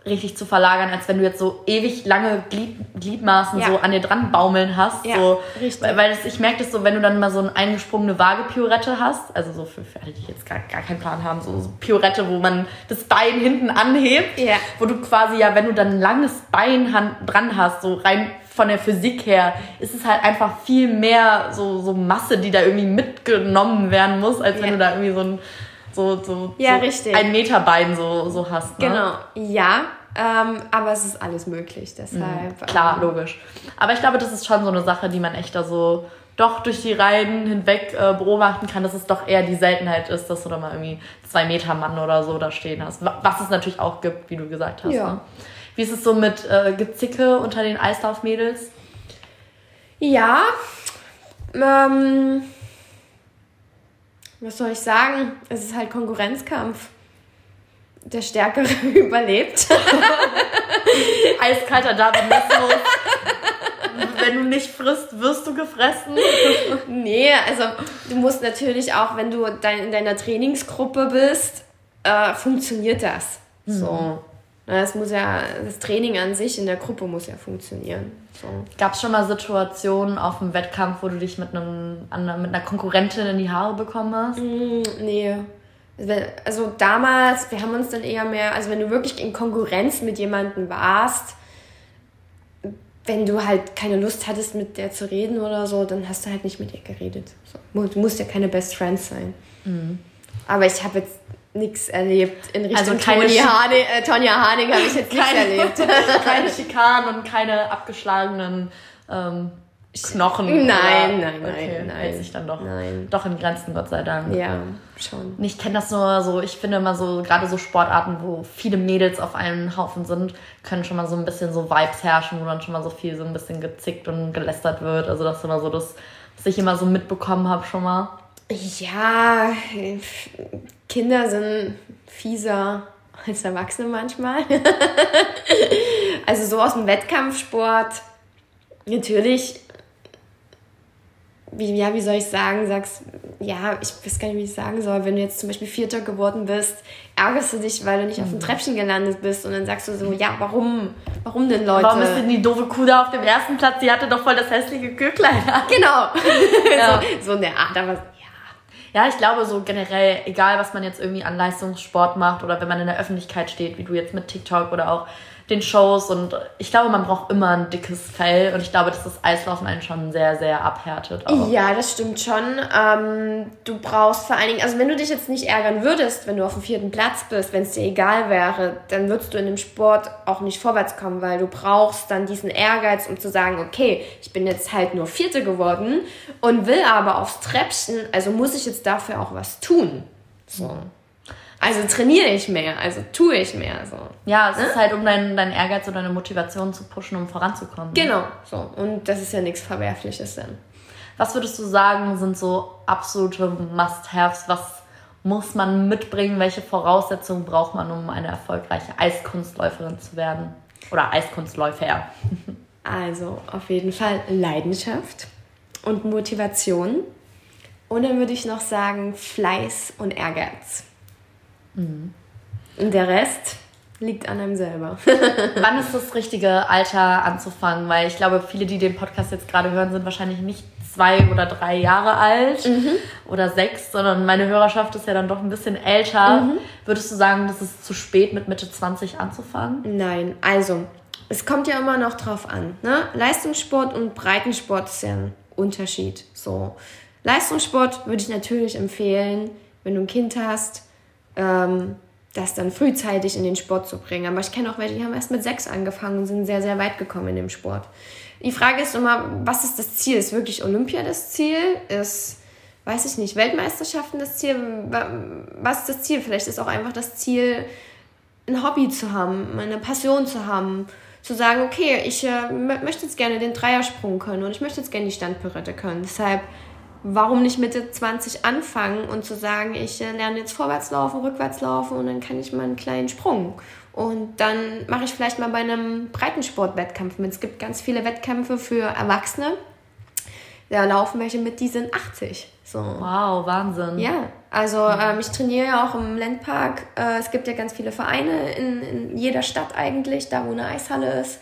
richtig zu verlagern, als wenn du jetzt so ewig lange Glied, Gliedmaßen ja. so an dir dran baumeln hast. Ja, so, richtig. Weil, weil das, ich merke das so, wenn du dann mal so eine eingesprungene Waage-Piorette hast, also so für, für alle, die jetzt gar, gar keinen Plan haben, so, so Piorette, wo man das Bein hinten anhebt, ja. wo du quasi ja, wenn du dann ein langes Bein dran hast, so rein von der Physik her, ist es halt einfach viel mehr so, so Masse, die da irgendwie mitgenommen werden muss, als wenn du da irgendwie so ein so, so, ja, so ein Meter Bein so, so hast. Ne? Genau, ja, ähm, aber es ist alles möglich, deshalb. Mhm, klar, ähm, logisch. Aber ich glaube, das ist schon so eine Sache, die man echt da so doch durch die Reihen hinweg äh, beobachten kann, dass es doch eher die Seltenheit ist, dass du da mal irgendwie zwei Meter Mann oder so da stehen hast. Was es natürlich auch gibt, wie du gesagt hast. Ja. Ne? Wie ist es so mit äh, Gezicke unter den Eislaufmädels? Ja, ähm, was soll ich sagen? Es ist halt Konkurrenzkampf. Der Stärkere *laughs* überlebt. *laughs* Eiskalter Darwinismus. wenn du nicht frisst, wirst du gefressen. *laughs* nee, also du musst natürlich auch, wenn du dein, in deiner Trainingsgruppe bist, äh, funktioniert das. Mhm. So. Es muss ja, das Training an sich in der Gruppe muss ja funktionieren. So. Gab es schon mal Situationen auf dem Wettkampf, wo du dich mit, einem, mit einer Konkurrentin in die Haare bekommen hast? Mm, nee. Also damals, wir haben uns dann eher mehr, also wenn du wirklich in Konkurrenz mit jemandem warst, wenn du halt keine Lust hattest, mit der zu reden oder so, dann hast du halt nicht mit ihr geredet. So. Du musst ja keine Best Friends sein. Mhm. Aber ich habe jetzt nichts erlebt in Richtung also keine Tony Harding, äh, Tonja Harding habe ich jetzt nichts erlebt. *laughs* keine Schikanen und keine abgeschlagenen ähm, Knochen. Nein, oder? nein, okay, nein, nein. sich dann doch, nein. doch in Grenzen, Gott sei Dank. Ja, schon. Ich kenne das nur so, ich finde immer so, gerade so Sportarten, wo viele Mädels auf einem Haufen sind, können schon mal so ein bisschen so Vibes herrschen, wo dann schon mal so viel so ein bisschen gezickt und gelästert wird. Also das ist immer so das, was ich immer so mitbekommen habe schon mal. Ja, Kinder sind fieser als Erwachsene manchmal. *laughs* also so aus dem Wettkampfsport natürlich wie, ja, wie soll ich sagen, sagst, ja, ich weiß gar nicht, wie ich sagen soll, wenn du jetzt zum Beispiel Vierter geworden bist, ärgerst du dich, weil du nicht auf dem mhm. Treppchen gelandet bist und dann sagst du so, ja, warum, warum denn Leute? Warum ist denn die doofe Kuh da auf dem ersten Platz, die hatte doch voll das hässliche Gürklein Genau. *laughs* ja. *laughs* so, so in der Art, aber ja, ich glaube so generell, egal was man jetzt irgendwie an Leistungssport macht oder wenn man in der Öffentlichkeit steht, wie du jetzt mit TikTok oder auch den Shows und ich glaube, man braucht immer ein dickes Fell und ich glaube, dass das Eislaufen einen schon sehr, sehr abhärtet. Auch. Ja, das stimmt schon. Ähm, du brauchst vor allen Dingen, also wenn du dich jetzt nicht ärgern würdest, wenn du auf dem vierten Platz bist, wenn es dir egal wäre, dann würdest du in dem Sport auch nicht vorwärts kommen, weil du brauchst dann diesen Ehrgeiz, um zu sagen, okay, ich bin jetzt halt nur Vierte geworden und will aber aufs Treppchen, also muss ich jetzt dafür auch was tun. So. Also trainiere ich mehr, also tue ich mehr. So. Ja, es ne? ist halt, um deinen dein Ehrgeiz oder deine Motivation zu pushen, um voranzukommen. Genau, so. Und das ist ja nichts Verwerfliches dann. Was würdest du sagen, sind so absolute Must-Haves? Was muss man mitbringen? Welche Voraussetzungen braucht man, um eine erfolgreiche Eiskunstläuferin zu werden? Oder Eiskunstläufer. *laughs* Also auf jeden Fall Leidenschaft und Motivation. Und dann würde ich noch sagen Fleiß und Ehrgeiz. Mhm. Und der Rest liegt an einem selber. *laughs* Wann ist das richtige Alter anzufangen? Weil ich glaube, viele, die den Podcast jetzt gerade hören, sind wahrscheinlich nicht zwei oder drei Jahre alt mhm. oder sechs, sondern meine Hörerschaft ist ja dann doch ein bisschen älter. Mhm. Würdest du sagen, das ist zu spät, mit Mitte 20 anzufangen? Nein, also es kommt ja immer noch drauf an. Ne? Leistungssport und Breitensport ist ja ein Unterschied. So. Leistungssport würde ich natürlich empfehlen, wenn du ein Kind hast, ähm, das dann frühzeitig in den Sport zu bringen. Aber ich kenne auch welche, die haben erst mit sechs angefangen und sind sehr, sehr weit gekommen in dem Sport. Die Frage ist immer, was ist das Ziel? Ist wirklich Olympia das Ziel? Ist, weiß ich nicht, Weltmeisterschaften das Ziel? Was ist das Ziel? Vielleicht ist auch einfach das Ziel, ein Hobby zu haben, eine Passion zu haben zu sagen, okay, ich äh, möchte jetzt gerne den Dreiersprung können und ich möchte jetzt gerne die Standpirouette können. Deshalb, warum nicht Mitte 20 anfangen und zu sagen, ich äh, lerne jetzt vorwärts laufen, rückwärts laufen und dann kann ich mal einen kleinen Sprung. Und dann mache ich vielleicht mal bei einem Breitensportwettkampf mit. Es gibt ganz viele Wettkämpfe für Erwachsene. Da laufen welche mit, die sind 80. So. Wow, Wahnsinn. Ja, also ähm, ich trainiere ja auch im Landpark. Äh, es gibt ja ganz viele Vereine in, in jeder Stadt eigentlich, da wo eine Eishalle ist.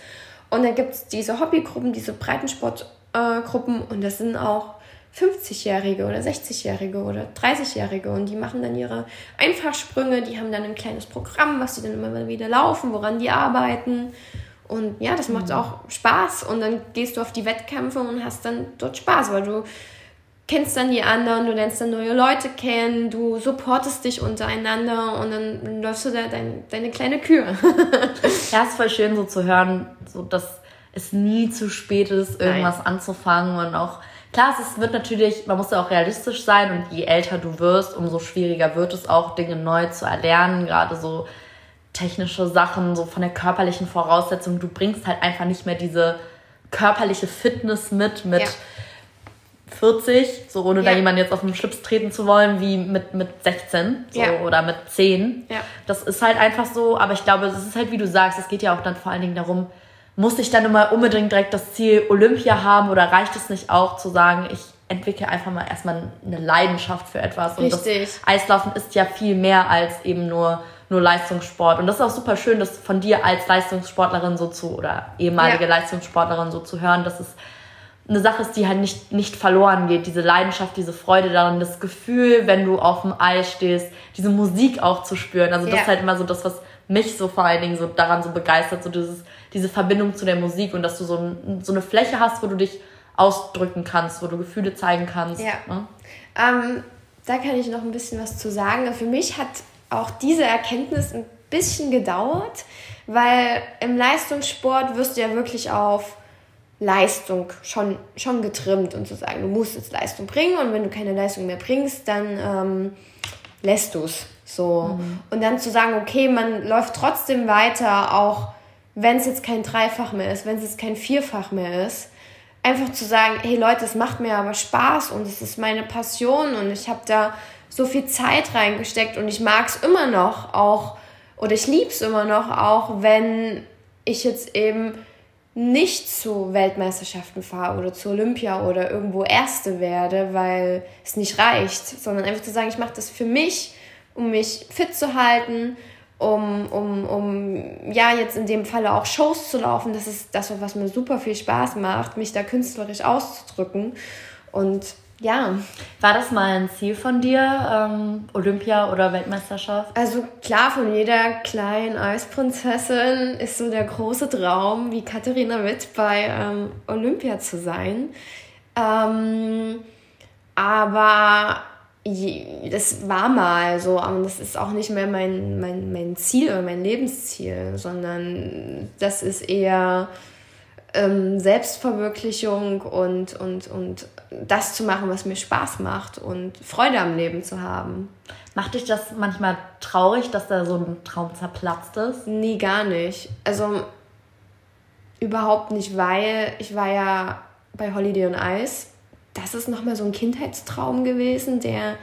Und dann gibt es diese Hobbygruppen, diese Breitensportgruppen äh, und das sind auch 50-Jährige oder 60-Jährige oder 30-Jährige und die machen dann ihre Einfachsprünge, die haben dann ein kleines Programm, was sie dann immer wieder laufen, woran die arbeiten. Und ja, das macht mhm. auch Spaß und dann gehst du auf die Wettkämpfe und hast dann dort Spaß, weil du kennst dann die anderen, du lernst dann neue Leute kennen, du supportest dich untereinander und dann läufst du da dein, deine kleine Kür. *laughs* ja, ist voll schön so zu hören, so dass es nie zu spät ist, irgendwas Nein. anzufangen und auch klar, es wird natürlich, man muss ja auch realistisch sein und je älter du wirst, umso schwieriger wird es auch, Dinge neu zu erlernen, gerade so technische Sachen, so von der körperlichen Voraussetzung. Du bringst halt einfach nicht mehr diese körperliche Fitness mit, mit ja 40, so ohne ja. da jemanden jetzt auf den Schlips treten zu wollen, wie mit, mit 16 so, ja. oder mit 10. Ja. Das ist halt einfach so, aber ich glaube, es ist halt, wie du sagst, es geht ja auch dann vor allen Dingen darum, muss ich dann immer unbedingt direkt das Ziel Olympia haben oder reicht es nicht auch zu sagen, ich entwickle einfach mal erstmal eine Leidenschaft für etwas. Richtig. Und das Eislaufen ist ja viel mehr als eben nur, nur Leistungssport. Und das ist auch super schön, das von dir als Leistungssportlerin so zu, oder ehemalige ja. Leistungssportlerin so zu hören, dass es eine Sache ist, die halt nicht, nicht verloren geht. Diese Leidenschaft, diese Freude daran, das Gefühl, wenn du auf dem Eis stehst, diese Musik auch zu spüren. Also das ja. ist halt immer so das, was mich so vor allen Dingen so daran so begeistert, so dieses, diese Verbindung zu der Musik und dass du so, ein, so eine Fläche hast, wo du dich ausdrücken kannst, wo du Gefühle zeigen kannst. Ja. Ne? Ähm, da kann ich noch ein bisschen was zu sagen. Für mich hat auch diese Erkenntnis ein bisschen gedauert, weil im Leistungssport wirst du ja wirklich auf Leistung schon, schon getrimmt und zu sagen, du musst jetzt Leistung bringen und wenn du keine Leistung mehr bringst, dann ähm, lässt du es. So. Mhm. Und dann zu sagen, okay, man läuft trotzdem weiter, auch wenn es jetzt kein Dreifach mehr ist, wenn es jetzt kein Vierfach mehr ist. Einfach zu sagen, hey Leute, es macht mir aber Spaß und es ist meine Passion und ich habe da so viel Zeit reingesteckt und ich mag es immer noch auch oder ich liebe es immer noch auch, wenn ich jetzt eben nicht zu Weltmeisterschaften fahre oder zu Olympia oder irgendwo Erste werde, weil es nicht reicht, sondern einfach zu sagen, ich mache das für mich, um mich fit zu halten, um, um, um ja jetzt in dem Falle auch Shows zu laufen. Das ist das, was mir super viel Spaß macht, mich da künstlerisch auszudrücken. Und ja. War das mal ein Ziel von dir, ähm, Olympia oder Weltmeisterschaft? Also klar, von jeder kleinen Eisprinzessin ist so der große Traum, wie Katharina Witt bei ähm, Olympia zu sein. Ähm, aber das war mal so, aber das ist auch nicht mehr mein, mein, mein Ziel oder mein Lebensziel, sondern das ist eher ähm, Selbstverwirklichung und, und, und das zu machen, was mir Spaß macht und Freude am Leben zu haben. Macht dich das manchmal traurig, dass da so ein Traum zerplatzt ist? Nee, gar nicht. Also überhaupt nicht, weil ich war ja bei Holiday on Ice. Das ist nochmal so ein Kindheitstraum gewesen, der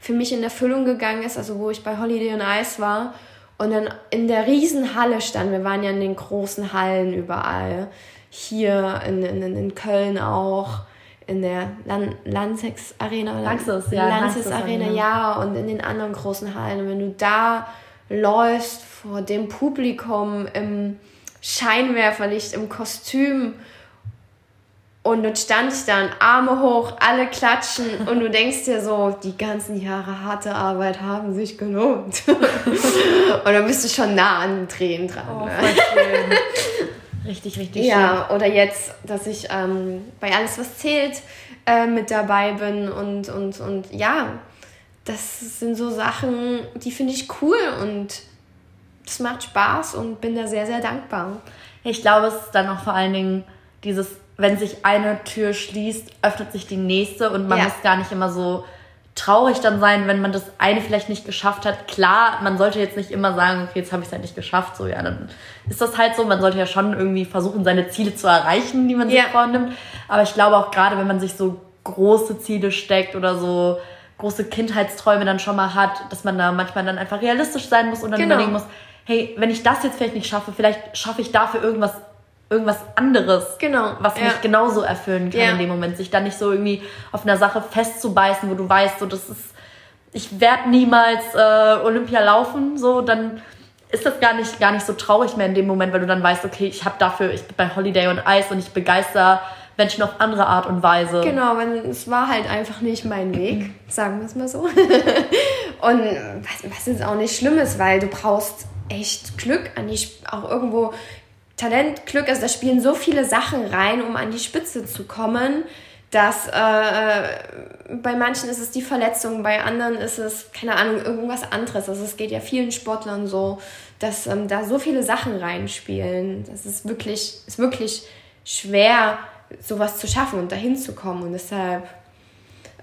für mich in Erfüllung gegangen ist, also wo ich bei Holiday on Ice war Und dann in der Riesenhalle standen, wir waren ja in den großen Hallen überall. Hier in, in, in Köln auch, in der Lan Lanxess Arena. Lanxess, ja. Lanxess Arena, ja, und in den anderen großen Hallen. Und wenn du da läufst vor dem Publikum im Scheinwerferlicht, im Kostüm und dann stand ich dann, Arme hoch, alle klatschen und du denkst dir so, die ganzen Jahre harte Arbeit haben sich gelohnt. *laughs* und dann bist du schon nah an den Tränen dran. Oh, ne? richtig, richtig ja, schön. oder jetzt, dass ich ähm, bei Alles, was zählt, äh, mit dabei bin und, und, und ja, das sind so Sachen, die finde ich cool und es macht Spaß und bin da sehr, sehr dankbar. Ich glaube, es ist dann auch vor allen Dingen dieses wenn sich eine Tür schließt, öffnet sich die nächste und man ja. muss gar nicht immer so traurig dann sein, wenn man das eine vielleicht nicht geschafft hat. Klar, man sollte jetzt nicht immer sagen, okay, jetzt habe ich es halt nicht geschafft, so ja, dann ist das halt so. Man sollte ja schon irgendwie versuchen, seine Ziele zu erreichen, die man sich ja. vornimmt. Aber ich glaube auch gerade, wenn man sich so große Ziele steckt oder so große Kindheitsträume dann schon mal hat, dass man da manchmal dann einfach realistisch sein muss und dann genau. überlegen muss, hey, wenn ich das jetzt vielleicht nicht schaffe, vielleicht schaffe ich dafür irgendwas irgendwas anderes, genau, was ja. mich genauso erfüllen kann ja. in dem Moment. Sich dann nicht so irgendwie auf einer Sache festzubeißen, wo du weißt, so das ist, ich werde niemals äh, Olympia laufen, so dann ist das gar nicht gar nicht so traurig mehr in dem Moment, weil du dann weißt, okay, ich habe dafür, ich bin bei Holiday und Ice und ich begeister Menschen auf andere Art und Weise. Genau, wenn, es war halt einfach nicht mein Weg, sagen wir es mal so. *laughs* und was, was jetzt auch nicht schlimm ist, weil du brauchst echt Glück an die auch irgendwo Talent, Glück, also da spielen so viele Sachen rein, um an die Spitze zu kommen, dass äh, bei manchen ist es die Verletzung, bei anderen ist es, keine Ahnung, irgendwas anderes. Also es geht ja vielen Sportlern so, dass ähm, da so viele Sachen reinspielen. Das ist wirklich, ist wirklich schwer, sowas zu schaffen und dahin zu kommen. Und deshalb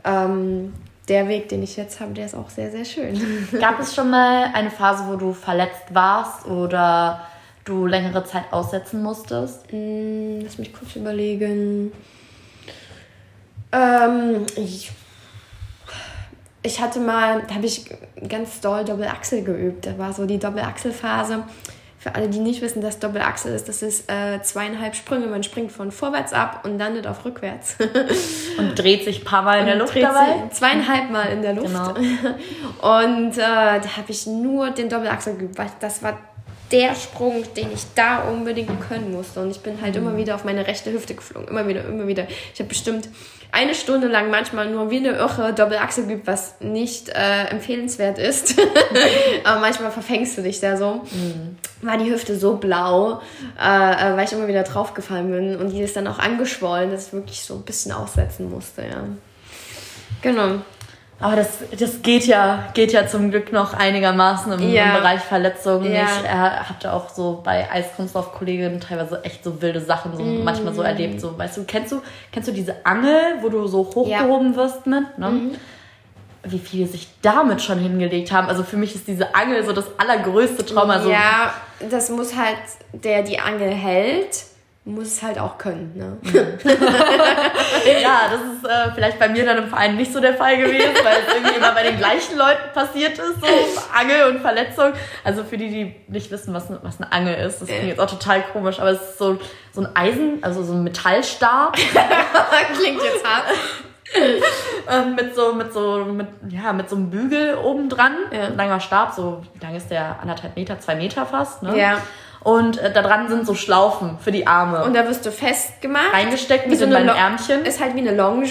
ähm, der Weg, den ich jetzt habe, der ist auch sehr, sehr schön. Gab es schon mal eine Phase, wo du verletzt warst oder du längere Zeit aussetzen musstest? Mm, lass mich kurz überlegen. Ähm, ich, ich hatte mal, da habe ich ganz doll Doppelachsel geübt. Da war so die Doppelachselphase. Für alle, die nicht wissen, dass Doppelachsel ist, das ist äh, zweieinhalb Sprünge. Man springt von vorwärts ab und landet auf rückwärts. *laughs* und dreht sich ein paar Mal in der Luft dabei? Zweieinhalb Mal in der Luft. Genau. *laughs* Und äh, da habe ich nur den Doppelachsel geübt, weil das war der Sprung, den ich da unbedingt können musste. Und ich bin halt mhm. immer wieder auf meine rechte Hüfte geflogen. Immer wieder, immer wieder. Ich habe bestimmt eine Stunde lang manchmal nur wie eine Irre Doppelachsel geübt, was nicht äh, empfehlenswert ist. *laughs* Aber manchmal verfängst du dich da so. Mhm. War die Hüfte so blau, äh, äh, weil ich immer wieder draufgefallen bin. Und die ist dann auch angeschwollen, dass ich wirklich so ein bisschen aussetzen musste, ja. Genau. Aber das, das geht ja, geht ja zum Glück noch einigermaßen im, ja. im Bereich Verletzungen. Ja. Ich äh, hatte auch so bei Eiskunstlauf-Kolleginnen teilweise echt so wilde Sachen so mm. manchmal so erlebt. So, weißt du, kennst du, kennst du diese Angel, wo du so hochgehoben ja. wirst mit? Ne? Mhm. Wie viele sich damit schon hingelegt haben. Also für mich ist diese Angel so das allergrößte Trauma. So. Ja, das muss halt, der die Angel hält, muss es halt auch können. Ne? *laughs* ja, das ist äh, vielleicht bei mir dann im Verein nicht so der Fall gewesen, weil es irgendwie immer bei den gleichen Leuten passiert ist, so Angel und Verletzung. Also für die, die nicht wissen, was, was eine Angel ist, das klingt jetzt auch total komisch, aber es ist so, so ein Eisen, also so ein Metallstab. *laughs* klingt jetzt hart. ähm, mit so mit so mit ja mit so einem Bügel oben dran ja. ein langer Stab so wie lang ist der anderthalb Meter zwei Meter fast ne? ja und äh, da dran sind so Schlaufen für die Arme. Und da wirst du festgemacht. Reingesteckt mit so einem Ärmchen. Ist halt wie eine Longe.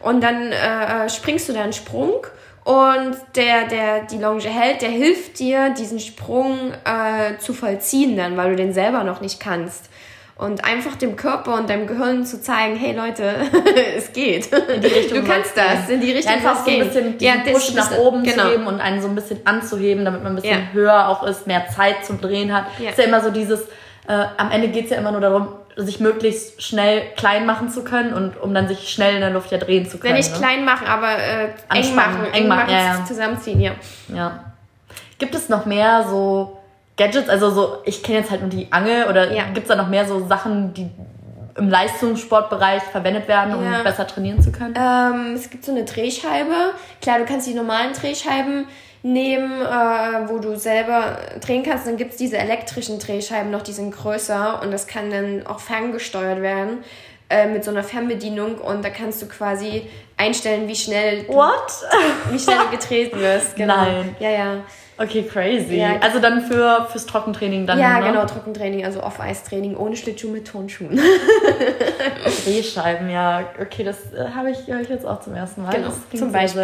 Und dann äh, springst du da einen Sprung. Und der, der die Longe hält, der hilft dir, diesen Sprung äh, zu vollziehen dann, weil du den selber noch nicht kannst und einfach dem Körper und deinem Gehirn zu zeigen, hey Leute, *laughs* es geht. du kannst das, in die Richtung ja, Einfach so ein bisschen ja, Push nach oben genau. zu geben und einen so ein bisschen anzuheben, damit man ein bisschen ja. höher auch ist, mehr Zeit zum Drehen hat. Ja. Ist ja immer so dieses, äh, am Ende geht es ja immer nur darum, sich möglichst schnell klein machen zu können und um dann sich schnell in der Luft ja drehen zu können. Ja, nicht ne? klein machen, aber äh, eng machen, eng machen, ja, ja. zusammenziehen, ja. Ja. Gibt es noch mehr so Gadgets, also so, ich kenne jetzt halt nur die Angel oder ja. gibt es da noch mehr so Sachen, die im Leistungssportbereich verwendet werden, um ja. besser trainieren zu können? Ähm, es gibt so eine Drehscheibe. Klar, du kannst die normalen Drehscheiben nehmen, äh, wo du selber drehen kannst. Dann gibt es diese elektrischen Drehscheiben noch, die sind größer und das kann dann auch ferngesteuert werden äh, mit so einer Fernbedienung und da kannst du quasi einstellen, wie schnell du, What? wie schnell du gedreht wirst. *laughs* Genau. Nein. Ja, ja. Okay, crazy. Ja. Also dann für, fürs Trockentraining dann, Ja, ne? genau, Trockentraining, also Off-Eis-Training ohne Schlittschuh mit Turnschuhen. *laughs* Drehscheiben, ja. Okay, das äh, habe ich, hör ich jetzt auch zum ersten Mal. Genau, zum Beispiel.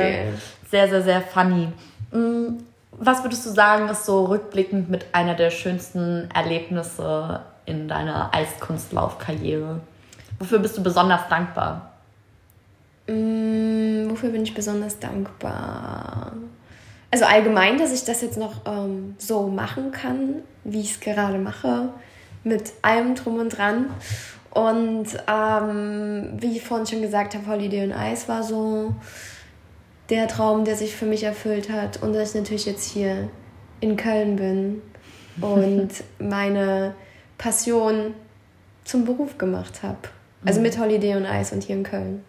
Sehr, sehr, sehr, sehr funny. Mm, Was würdest du sagen, ist so rückblickend mit einer der schönsten Erlebnisse in deiner Eiskunstlaufkarriere? Wofür bist du besonders dankbar? Mm, wofür bin ich besonders dankbar? Also allgemein, dass ich das jetzt noch ähm, so machen kann, wie ich es gerade mache, mit allem drum und dran. Und ähm, wie ich vorhin schon gesagt habe, Holiday on Ice war so der Traum, der sich für mich erfüllt hat. Und dass ich natürlich jetzt hier in Köln bin *laughs* und meine Passion zum Beruf gemacht habe. Also mit Holiday on Ice und hier in Köln.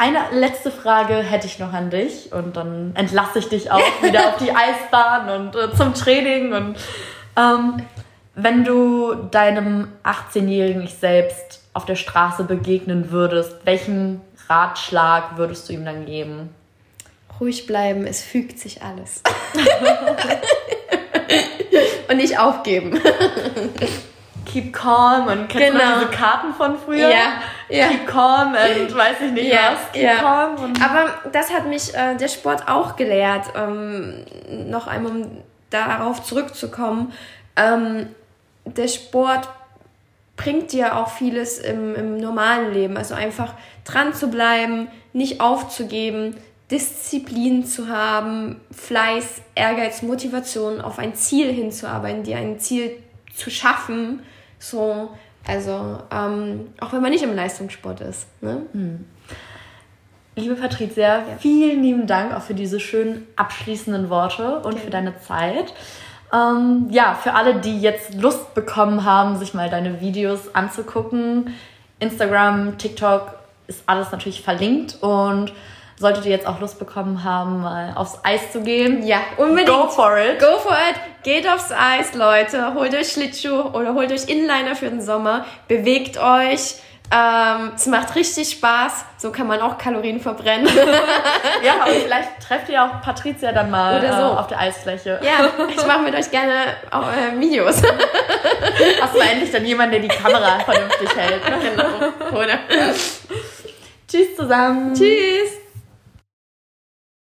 Eine letzte Frage hätte ich noch an dich und dann entlasse ich dich auch *laughs* wieder auf die Eisbahn und äh, zum Training. Und ähm, wenn du deinem 18-jährigen Ich selbst auf der Straße begegnen würdest, welchen Ratschlag würdest du ihm dann geben? Ruhig bleiben, es fügt sich alles. *laughs* und nicht aufgeben. Keep calm und kennst Genau. du diese Karten von früher? Ja, ja. Keep calm und weiß ich nicht Ja, was. Keep ja. calm Aber das hat mich äh, der Sport auch gelehrt. Ähm, noch einmal, um darauf zurückzukommen. Ähm, der Sport bringt dir auch vieles im, im normalen Leben. Also einfach dran zu bleiben, nicht aufzugeben, Disziplin zu haben, Fleiß, Ehrgeiz, Motivation, auf ein Ziel hinzuarbeiten, dir ein Ziel zu schaffen. So, also ähm, auch wenn man nicht im Leistungssport ist. Ne? Liebe Patricia, vielen lieben Dank auch für diese schönen abschließenden Worte und für deine Zeit. Ähm, ja, für alle, die jetzt Lust bekommen haben, sich mal deine Videos anzugucken, Instagram, TikTok ist alles natürlich verlinkt und solltet ihr jetzt auch Lust bekommen haben, mal aufs Eis zu gehen, Ja, unbedingt. go for it. Go for it. Geht aufs Eis, Leute. Holt euch Schlittschuh oder holt euch Inliner für den Sommer. Bewegt euch. Ähm, es macht richtig Spaß. So kann man auch Kalorien verbrennen. *laughs* Ja, und *laughs* vielleicht trefft ihr auch Patricia dann mal Oder so. äh, auf der Eisfläche. ja, *laughs* ich mache mit euch gerne auch, äh, Videos. Hast du endlich dann jemanden, der die Kamera vernünftig hält. Genau. Oder? Tschüss zusammen. Tschüss.